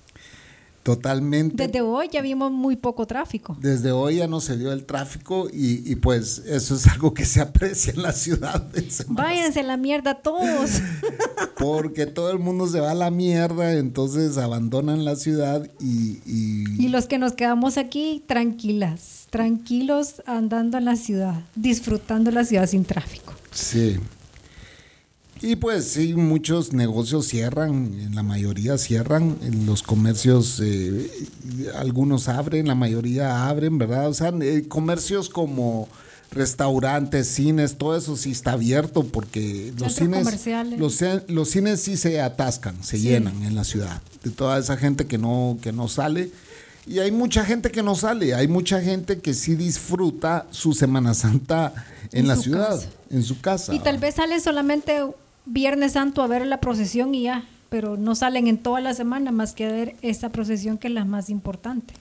Totalmente. Desde hoy ya vimos muy poco tráfico. Desde hoy ya no se dio el tráfico y, y pues eso es algo que se aprecia en la ciudad. Váyanse a la mierda todos. Porque todo el mundo se va a la mierda, entonces abandonan la ciudad y... y- y los que nos quedamos aquí, tranquilas, tranquilos andando en la ciudad, disfrutando la ciudad sin tráfico. Sí. Y pues sí, muchos negocios cierran, en la mayoría cierran, en los comercios, eh, algunos abren, la mayoría abren, ¿verdad? O sea, eh, comercios como restaurantes, cines, todo eso sí está abierto porque los cines, los, los cines sí se atascan, se llenan en la ciudad, de toda esa gente que no, que no sale. Y hay mucha gente que no sale, hay mucha gente que sí disfruta su Semana Santa en, En la ciudad, casa. en su casa. Y tal vez salen solamente Viernes Santo a ver la procesión y ya, pero no salen en toda la semana más que a ver esta procesión que es la más importante.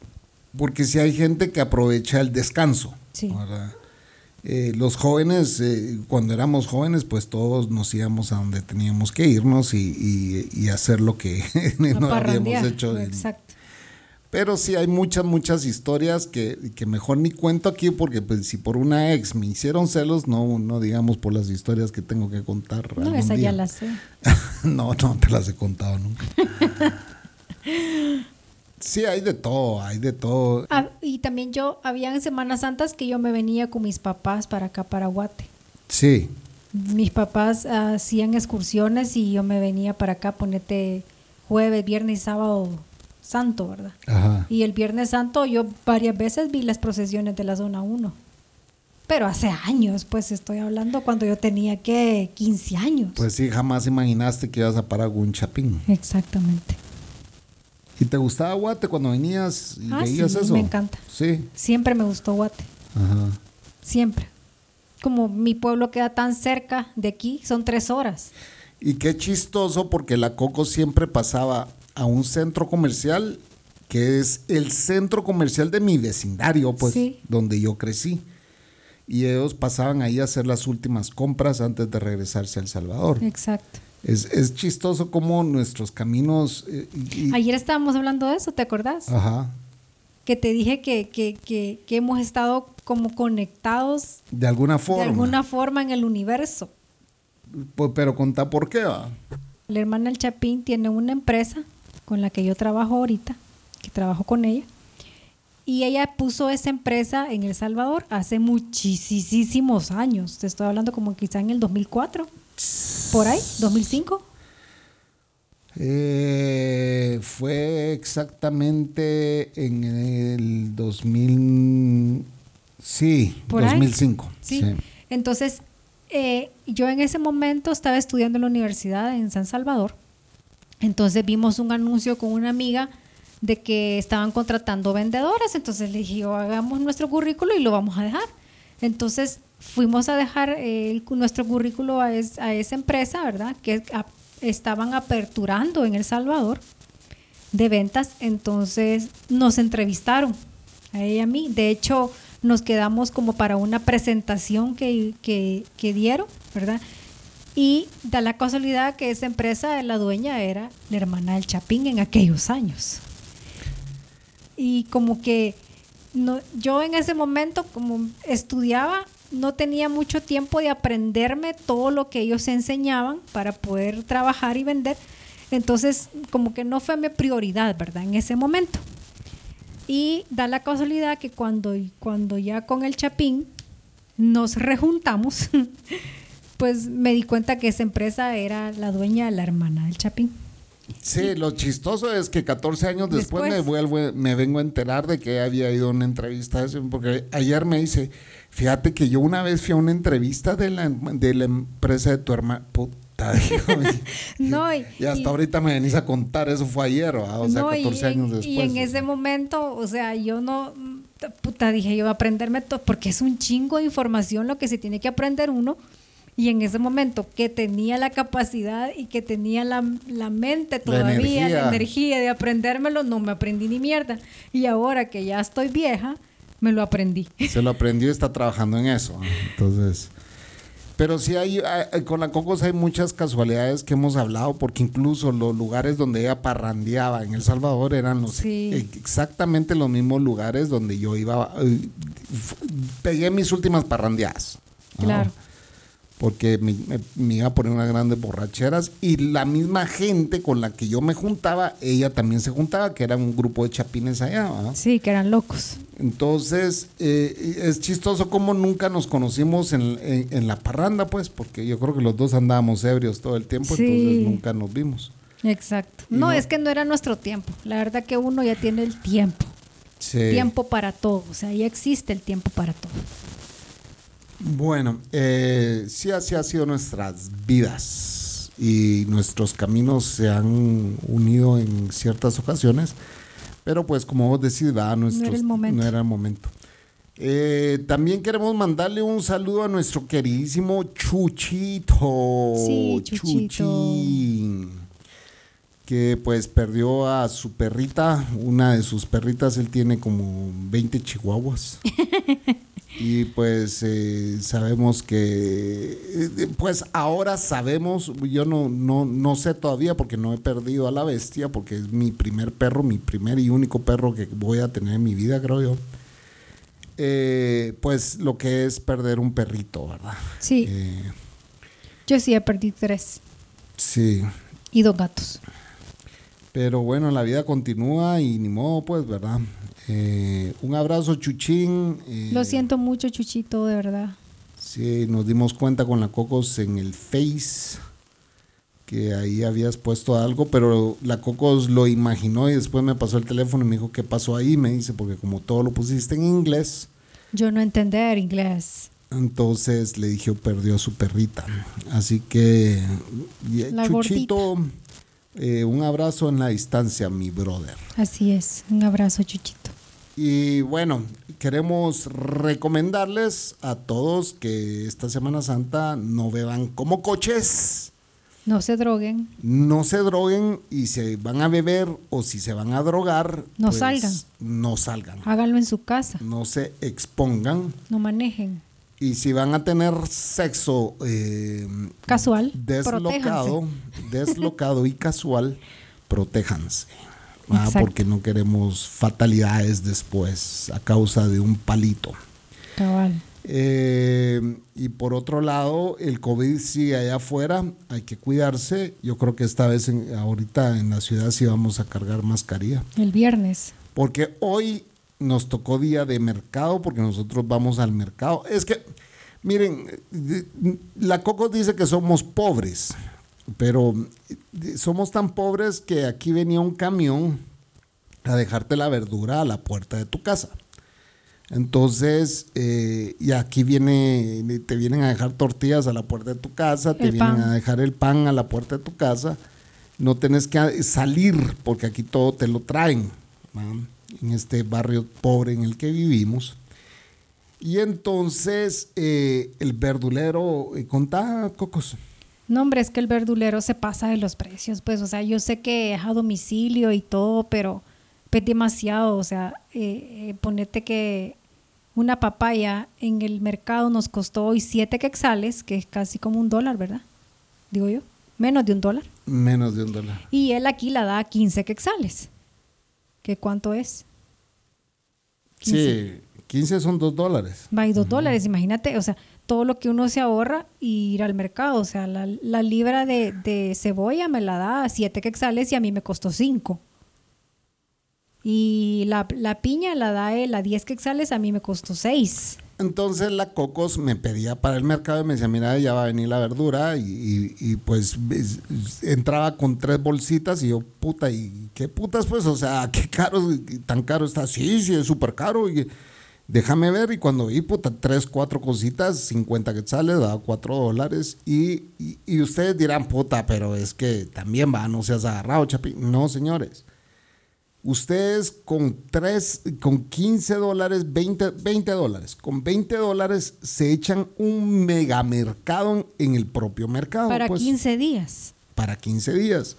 Porque si hay gente que aprovecha el descanso. Sí. Eh, los jóvenes, eh, cuando éramos jóvenes, pues todos nos íbamos a donde teníamos que irnos y, y- y hacer lo que no habíamos hecho. en- Exacto. Pero sí hay muchas, muchas historias que, que mejor ni cuento aquí porque pues, si por una ex me hicieron celos, no, no digamos por las historias que tengo que contar. No, esa día. ya la sé. no, no te las he contado nunca. sí, hay de todo, hay de todo. Ah, y también yo, había en Semanas Santas que yo me venía con mis papás para acá, para Guate. Sí, Mis papás ah, hacían excursiones y yo me venía para acá, ponete jueves, viernes y sábado santo, ¿verdad? ajá. Y el Viernes Santo yo varias veces vi las procesiones de la zona 1. Pero hace años, pues estoy hablando cuando yo tenía que 15 años. Pues sí, jamás imaginaste que ibas a parar un chapín. Exactamente. ¿Y te gustaba Guate cuando venías y Ah, veías sí, eso? me encanta. Sí, Siempre me gustó Guate, ajá. siempre. Como mi pueblo queda tan cerca de aquí, son tres horas. Y qué chistoso porque la Coco siempre pasaba a un centro comercial que es el centro comercial de mi vecindario, pues, Sí. donde yo crecí. Y ellos pasaban ahí a hacer las últimas compras antes de regresarse a El Salvador. Exacto. Es, es chistoso cómo nuestros caminos... eh, y- Ayer estábamos hablando de eso, ¿te acordás? ajá. Que te dije que, que, que, que hemos estado como conectados De alguna forma. de alguna forma en el universo. Pues, pero contá por qué, va. La hermana El Chapín tiene una empresa con la que yo trabajo ahorita, que trabajo con ella, y ella puso esa empresa en El Salvador hace muchísimos años. Te estoy hablando como quizá en el 2004, por ahí, 2005. Eh, fue exactamente en el 2000, sí, Por ahí. 2005. Sí. sí. Entonces, eh, yo en ese momento estaba estudiando en la universidad en San Salvador. Entonces vimos un anuncio con una amiga de que estaban contratando vendedoras. Entonces le dije, yo, hagamos nuestro currículo y lo vamos a dejar. Entonces fuimos a dejar nuestro currículo a, es- a esa empresa, ¿verdad? Que estaban aperturando en El Salvador de ventas. Entonces nos entrevistaron a ella y a mí. De hecho, nos quedamos como para una presentación que, que, que dieron, ¿verdad? Y da la casualidad que esa empresa, la dueña era la hermana del Chapín en aquellos años. Y como que no, yo en ese momento, como estudiaba, no tenía mucho tiempo de aprenderme todo lo que ellos enseñaban para poder trabajar y vender. Entonces, como que no fue mi prioridad, ¿verdad? En ese momento. Y da la casualidad que cuando, cuando ya con el Chapín nos rejuntamos, pues me di cuenta que esa empresa era la dueña, la hermana del Chapín. Sí, lo chistoso es que 14 años después, Después. me vuelvo, me vengo a enterar de que había ido a una entrevista, porque ayer me dice, fíjate que yo una vez fui a una entrevista de la, de la empresa de tu hermana. Puta, digo, No, y- y hasta y- ahorita me venís a contar, eso fue ayer, o sea, No, y 14 en- años después. Y en o ese momento, o sea, yo no, puta, dije yo, aprenderme todo, porque es un chingo de información lo que se tiene que aprender uno. Y en ese momento que tenía la capacidad y que tenía la, la mente todavía, energía. la energía de aprendérmelo, no me aprendí ni mierda. Y ahora que ya estoy vieja, Me lo aprendí. Se lo aprendió y está trabajando en eso. Entonces, pero sí hay, hay- con la Cocos hay muchas casualidades que hemos hablado, porque incluso los lugares donde ella parrandeaba en El Salvador eran los Sí. exactamente los mismos lugares donde yo iba, eh, pegué mis últimas parrandeadas. ¿no? Porque me, me- me iba a poner unas grandes borracheras y la misma gente con la que yo me juntaba, ella también se juntaba, que era un grupo de chapines allá. ¿va? Sí, que eran locos. Entonces, eh, es chistoso como nunca nos conocimos en, en- en la parranda, pues, porque yo creo que los dos andábamos ebrios todo el tiempo, Sí. entonces nunca nos vimos. Exacto. No, no- es que no era nuestro tiempo. La verdad que uno ya tiene el tiempo. Sí. Tiempo para todo. O sea, ya existe el tiempo para todo. Bueno, eh, sí así ha sido nuestras vidas y nuestros caminos se han unido en ciertas ocasiones, pero pues como vos decís, ¿verdad? Nuestros- el momento. no era el momento. Eh, también queremos mandarle un saludo a nuestro queridísimo Chuchito. Sí, Chuchito. Chuchín, que pues perdió a su perrita, una de sus perritas, él tiene como 20 chihuahuas. Y pues eh, sabemos que, eh, pues ahora sabemos, yo no, no, no sé todavía porque no he perdido a la bestia, porque es mi primer perro, mi primer y único perro que voy a tener en mi vida, creo yo. Eh, pues lo que es perder un perrito, ¿verdad? Sí, Eh, yo sí he perdido tres. sí, Y dos gatos. pero bueno, la vida continúa y ni modo, pues, ¿verdad? Eh, un abrazo, Chuchín. eh, Lo siento mucho, Chuchito, de verdad. Sí, nos dimos cuenta con la Cocos en el Face que ahí habías puesto algo, pero la Cocos lo imaginó y después me pasó el teléfono y me dijo qué pasó ahí, me dice, porque como todo lo pusiste en inglés, Yo no entender inglés. entonces le dije perdió a su perrita. Así que, eh, La Chuchito, eh, un abrazo en la distancia, mi brother. Así es. Un abrazo, Chuchito. Y bueno, queremos recomendarles a todos que esta Semana Santa no beban como coches. No se droguen. no se droguen y si van a beber o si se van a drogar, No pues, salgan. No salgan. Háganlo en su casa. No se expongan. No manejen. Y si van a tener sexo eh, Casual. deslocado, deslocado y casual, protéjanse. Exacto. Porque no queremos fatalidades después a causa de un palito. Cabal. Eh, y por otro lado, el COVID sigue allá afuera, hay que cuidarse. Yo creo que esta vez, en- ahorita en la ciudad, sí vamos a cargar mascarilla. El viernes. Porque hoy nos tocó día de mercado, porque nosotros vamos al mercado. Es que, miren, la Coco dice que somos pobres, pero eh, somos tan pobres que aquí venía un camión a dejarte la verdura a la puerta de tu casa. Entonces, eh, y aquí viene, te vienen a dejar tortillas a la puerta de tu casa, te vienen pan. a dejar el pan a la puerta de tu casa. No tenés que salir porque aquí todo te lo traen, en este barrio pobre en el que vivimos. Y entonces eh, el verdulero, eh, contá, Cocos. No, hombre, es que el verdulero se pasa de los precios, pues, o sea, yo sé que es a domicilio y todo, pero es demasiado, o sea, eh, eh, ponete que una papaya en el mercado nos costó hoy siete quexales, que es casi como un dólar, ¿verdad? Digo yo, menos de un dólar. Menos de un dólar. Y él aquí la da a 15 quexales. ¿Qué cuánto es? Sí, 15 son dos dólares. Va y dos dólares, imagínate, o sea, todo lo que uno se ahorra y ir al mercado, o sea, la, la libra de, de cebolla me la da a siete quexales y a mí me costó cinco. Y la, la piña la da él a 10 quexales, a mí me costó seis. Entonces la Cocos me pedía para el mercado y me decía, mira, ya va a venir la verdura. Y, y- y, pues es- entraba con tres bolsitas y yo, puta, ¿y qué putas pues? O sea, qué caro, tan caro está. Sí, sí, es súper caro. Y déjame ver. Y cuando vi, puta, tres, cuatro cositas, 50 quetzales, daba cuatro dólares. Y, y, y ustedes dirán, puta, pero es que también va, no seas agarrado, chapi. No, señores. Ustedes con tres, con 15 dólares, 20, 20 dólares, con 20 dólares se echan un megamercado en, el propio mercado. para pues, 15 días. Para 15 días.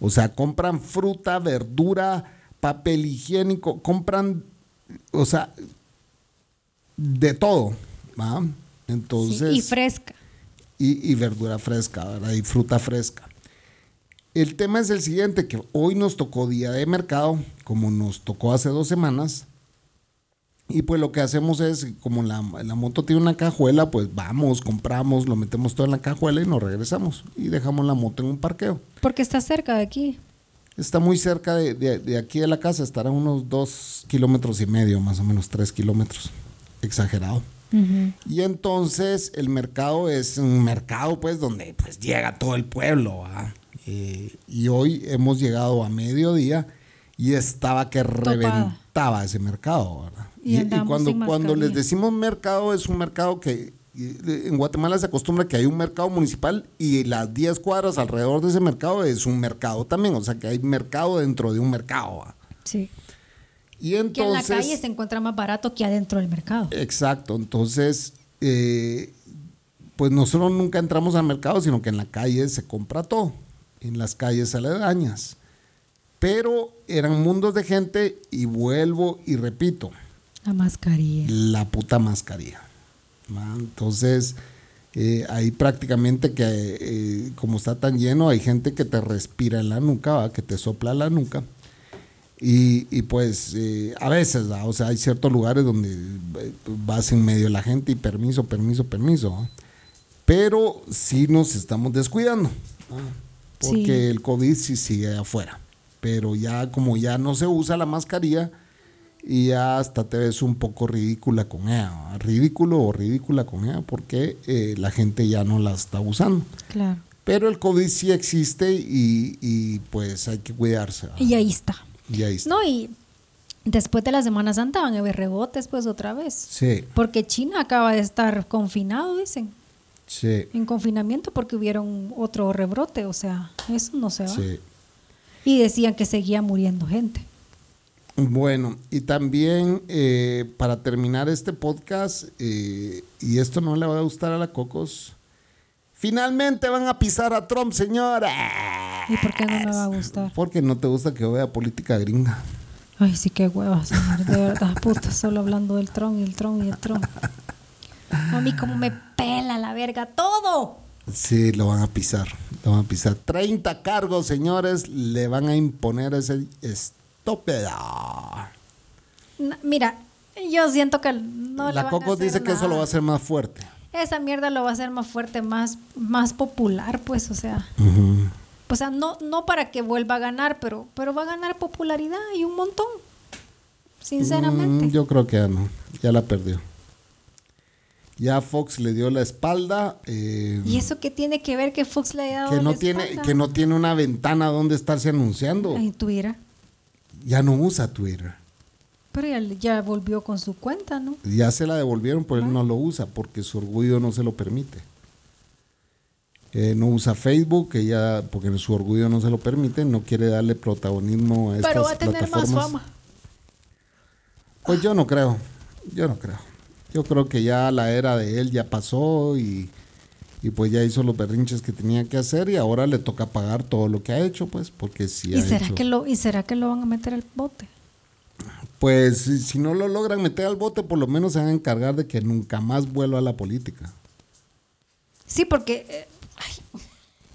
O sea, compran fruta, verdura, papel higiénico, compran, o sea, de todo, ¿va? Entonces... Sí, y fresca. y, y verdura fresca, ¿verdad? Y fruta fresca. El tema es el siguiente, que hoy nos tocó día de mercado, como nos tocó hace dos semanas. Y pues lo que hacemos es, como la, la moto tiene una cajuela, pues vamos, compramos, lo metemos todo en la cajuela y nos regresamos. Y dejamos la moto en un parqueo. Porque está cerca de aquí. Está muy cerca de, de- de aquí de la casa, estará unos dos kilómetros y medio, más o menos tres kilómetros. Exagerado. Y entonces el mercado es un mercado pues donde pues llega todo el pueblo. Eh, y hoy hemos llegado a mediodía y estaba que Topada. reventaba ese mercado. ¿verdad? Y Y, y andamos cuando, cuando les decimos mercado es un mercado que en Guatemala se acostumbra que hay un mercado municipal y las 10 cuadras alrededor de ese mercado es un mercado también. O sea que hay mercado dentro de un mercado. ¿va? Sí. Y Que en la entonces... calle se encuentra más barato que adentro del mercado. Exacto, entonces, eh, pues nosotros nunca entramos al mercado, sino que en la calle se compra todo, en las calles aledañas. Pero eran mundos de gente y vuelvo y repito, La mascarilla. la puta mascarilla. Entonces, eh, ahí prácticamente que eh, como está tan lleno, hay gente que te respira en la nuca, ¿va? que te sopla la nuca. Y, y pues eh, a veces, ¿va? o sea, hay ciertos lugares donde eh, vas en medio de la gente y permiso, permiso, permiso. ¿va? Pero sí nos estamos descuidando, ¿va? porque Sí. el COVID sí sigue afuera. Pero ya como ya no se usa la mascarilla, y ya hasta te ves un poco ridícula con ella, ridículo o ridícula con ella, porque eh, la gente ya no la está usando. Claro. Pero el COVID sí existe y, y, pues hay que cuidarse. ¿va? Y ahí está. Y ahí está. No, y después de la Semana Santa van a haber rebotes, pues otra vez. Sí, Porque China acaba de estar confinado, dicen, sí, en confinamiento porque hubieron otro rebrote, o sea, eso no se va. sí. Y decían que seguía muriendo gente. Bueno, y también eh, para terminar este podcast, eh, y esto no le va a gustar a la Cocos, finalmente van a pisar a Trump, señora. ¿Y por qué no me va a gustar? Porque no te gusta que vea política gringa. Ay, sí, qué hueva, señor. De verdad, puta, solo hablando del Tron y el Tron y el Tron. A mí como me pela la verga todo. Sí, lo van a pisar, lo van a pisar. 30 cargos, señores, le van a imponer a ese estúpido. Mira, yo siento que no le la van a Cocos hacer dice que eso lo va a hacer más fuerte. Esa mierda lo va a hacer más fuerte, más, más popular, pues, o sea. O sea, no, no para que vuelva a ganar, pero, pero va a ganar popularidad y un montón. Sinceramente. Mm, yo creo que ya no, ya la perdió. Ya Fox le dio la espalda. eh, ¿Y eso qué tiene que ver que Fox le haya dado que no la tiene espalda? que no tiene una ventana donde estarse anunciando. En Twitter. Ya no usa Twitter. Pero ya, ya volvió con su cuenta, ¿no? Ya se la devolvieron, pero él no lo usa porque su orgullo no se lo permite. Eh, no usa Facebook, ya, porque su orgullo no se lo permite, no quiere darle protagonismo a estas Pero va a tener más fama. Pues yo no creo, yo no creo. Yo creo que ya la era de él ya pasó y, y pues ya hizo los berrinches que tenía que hacer y ahora le toca pagar todo lo que ha hecho, pues, porque si ¿Y ha será, hecho- que lo, ¿Y será que lo van a meter al bote? Pues si, no lo logran meter al bote, por lo menos se van a encargar de que nunca más vuelva a la política. Sí, porque. eh,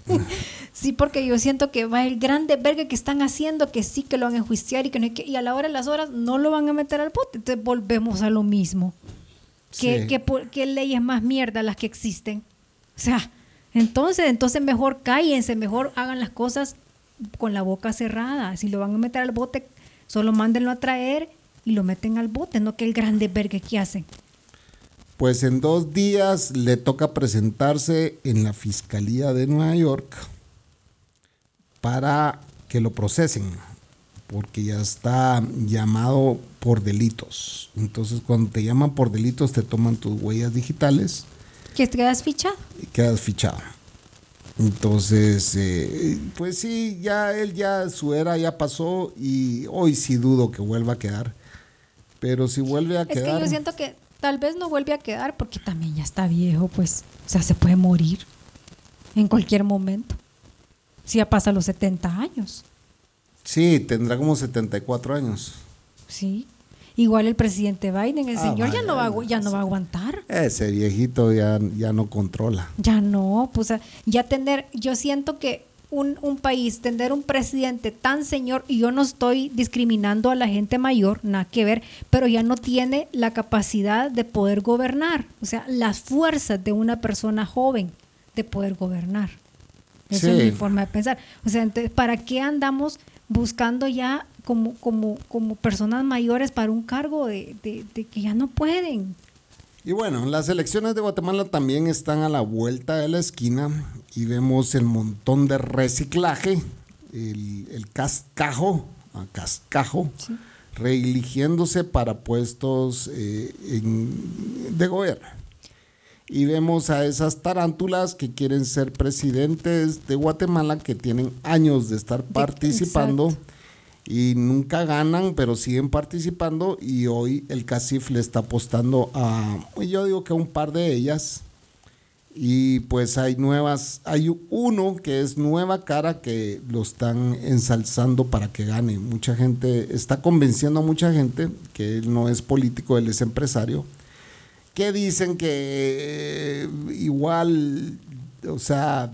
ay. sí, porque yo siento que va el grande verga que están haciendo, que sí que lo van a enjuiciar y que, no hay que- y a la hora de las horas no lo van a meter al bote. Entonces volvemos a lo mismo. ¿Qué, Sí. qué leyes más mierda las que existen? O sea, entonces, entonces mejor cállense, mejor hagan las cosas con la boca cerrada. Si lo van a meter al bote, solo mándenlo a traer y lo meten al bote, no que el grande verga que hacen. Pues en dos días le toca presentarse en la Fiscalía de Nueva York para que lo procesen, porque ya está llamado por delitos. Entonces cuando te llaman por delitos te toman tus huellas digitales Que te quedas fichado. y quedas fichado. Entonces, eh, pues sí, ya él ya su era ya pasó y hoy sí dudo que vuelva a quedar. Pero si vuelve a Es quedar... que yo siento que tal vez no vuelve a quedar porque también ya está viejo, pues. O sea, se puede morir en cualquier momento. Si ya pasa los 70 años, Sí, tendrá como 74 años. ¿sí? Igual el presidente Biden, el Ah, señor ya no va, ya no va a aguantar. Ese viejito ya, ya no controla. Ya no, pues ya tener, yo siento que un, un país, tener un presidente tan señor, y yo no estoy discriminando a la gente mayor, nada que ver, pero ya no tiene la capacidad de poder gobernar, o sea, las fuerzas de una persona joven de poder gobernar. Esa es mi forma de pensar. O sea, entonces, ¿para qué andamos buscando ya como, como, como personas mayores para un cargo de, de- de que ya no pueden? Y bueno, las elecciones de Guatemala también están a la vuelta de la esquina y vemos el montón de reciclaje, el, el cascajo, ah, cascajo, reeligiéndose para puestos eh, en- de gobierno. Y vemos a esas tarántulas que quieren ser presidentes de Guatemala, que tienen años de estar participando exacto. y nunca ganan, pero siguen participando. Y hoy el CACIF le está apostando a, yo digo que a un par de ellas. Y pues hay nuevas, hay uno que es nueva cara que lo están ensalzando para que gane. Mucha gente está convenciendo a mucha gente que él no es político, él es empresario que dicen que eh, igual, o sea,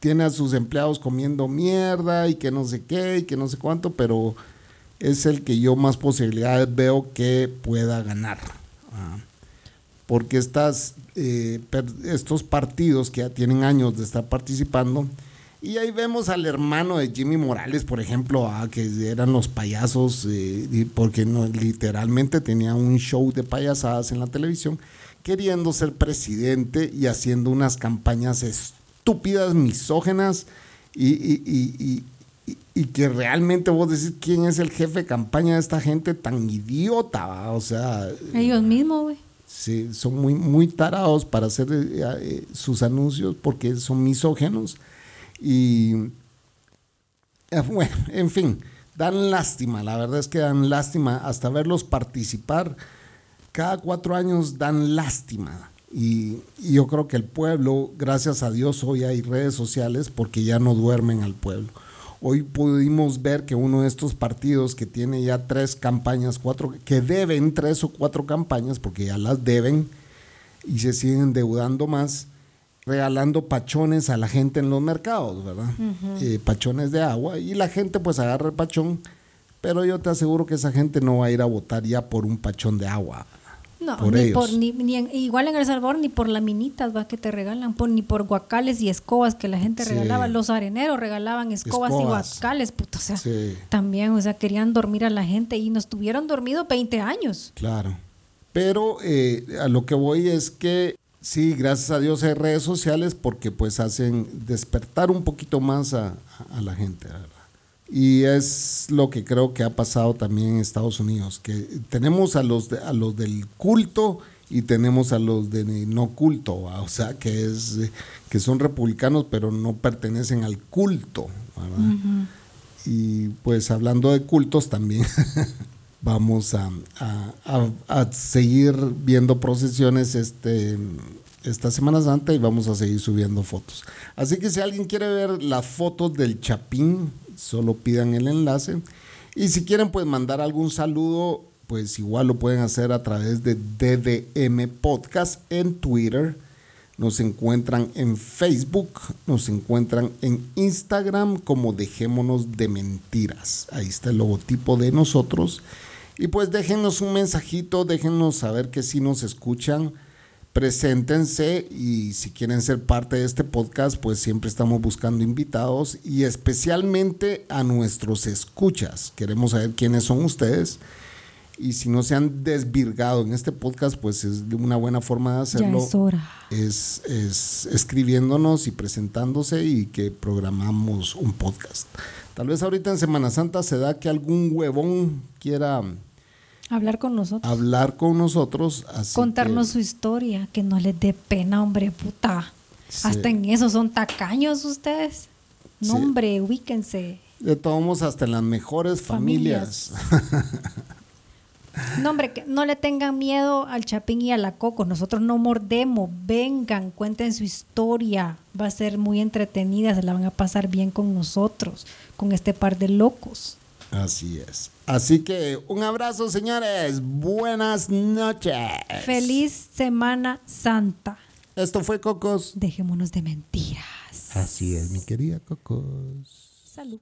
tiene a sus empleados comiendo mierda y que no sé qué y que no sé cuánto, pero es el que yo más posibilidades veo que pueda ganar. Ah, Porque estas, eh, estos partidos que ya tienen años de estar participando, y ahí vemos al hermano de Jimmy Morales, por ejemplo, ah, que eran los payasos, eh, porque literalmente tenía un show de payasadas en la televisión, queriendo ser presidente y haciendo unas campañas estúpidas, misógenas, y- y- y- y que realmente vos decís quién es el jefe de campaña de esta gente tan idiota, ¿va? o sea... Ellos mismos, güey. Sí, son muy, muy tarados para hacer eh, eh, sus anuncios porque son misógenos. Y bueno, en fin, dan lástima, la verdad es que dan lástima hasta verlos participar. Cada cuatro años dan lástima. Y, y yo creo que el pueblo, gracias a Dios, hoy hay redes sociales porque ya no duermen al pueblo. Hoy pudimos ver que uno de estos partidos que tiene ya tres campañas, cuatro, que deben tres o cuatro campañas, porque ya las deben y se siguen endeudando más, regalando pachones a la gente en los mercados, ¿verdad? Eh, pachones de agua y la gente pues agarra el pachón, pero yo te aseguro que esa gente no va a ir a votar ya por un pachón de agua. No, por ni ellos. por, ni, ni en- igual en El Salvador, ni por laminitas va que te regalan, por, ni por guacales y escobas que la gente Sí. regalaba. Los areneros regalaban escobas, y guacales, puto. O sea, Sí. también, o sea, querían dormir a la gente y nos tuvieron dormido 20 años. Claro. Pero eh, a lo que voy es que sí, gracias a Dios hay redes sociales porque pues hacen despertar un poquito más a, a la gente, ¿verdad? Y es lo que creo que ha pasado también en Estados Unidos, que tenemos a los, de- a los del culto y tenemos a los de no culto, ¿va? o sea, que, es, que son republicanos pero no pertenecen al culto. ¿verdad? Y pues hablando de cultos también vamos a, a- a- a seguir viendo procesiones este, esta Semana Santa y vamos a seguir subiendo fotos. Así que si alguien quiere ver las fotos del Chapín, solo pidan el enlace. Y si quieren pues mandar algún saludo, pues igual lo pueden hacer a través de DDM Podcast en Twitter. Nos encuentran en Facebook, nos encuentran en Instagram como Dejémonos de Mentiras. Ahí está el logotipo de nosotros. Y pues déjenos un mensajito, déjenos saber que si nos escuchan, preséntense y si quieren ser parte de este podcast, pues siempre estamos buscando invitados y especialmente a nuestros escuchas. Queremos saber quiénes son ustedes. Y si no se han desvirgado en este podcast, pues es una buena forma de hacerlo Ya es hora. es, es escribiéndonos y presentándose y que programamos un podcast. Tal vez ahorita en Semana Santa se da que algún huevón quiera Hablar con nosotros. hablar con nosotros. así Contarnos que- su historia, que no les dé pena, hombre, puta. Sí. Hasta en eso son tacaños ustedes. No, Sí. hombre, ubíquense. de todos hasta en las mejores familias. No, hombre, que no le tengan miedo al chapín y a la coco. Nosotros no mordemos. Vengan, cuenten su historia. Va a ser muy entretenida. Se la van a pasar bien con nosotros, con este par de locos. Así es. Así que un abrazo, señores. Buenas noches. Feliz Semana Santa. Esto fue Cocos. Dejémonos de mentiras. Así es, mi querida Cocos. Salud.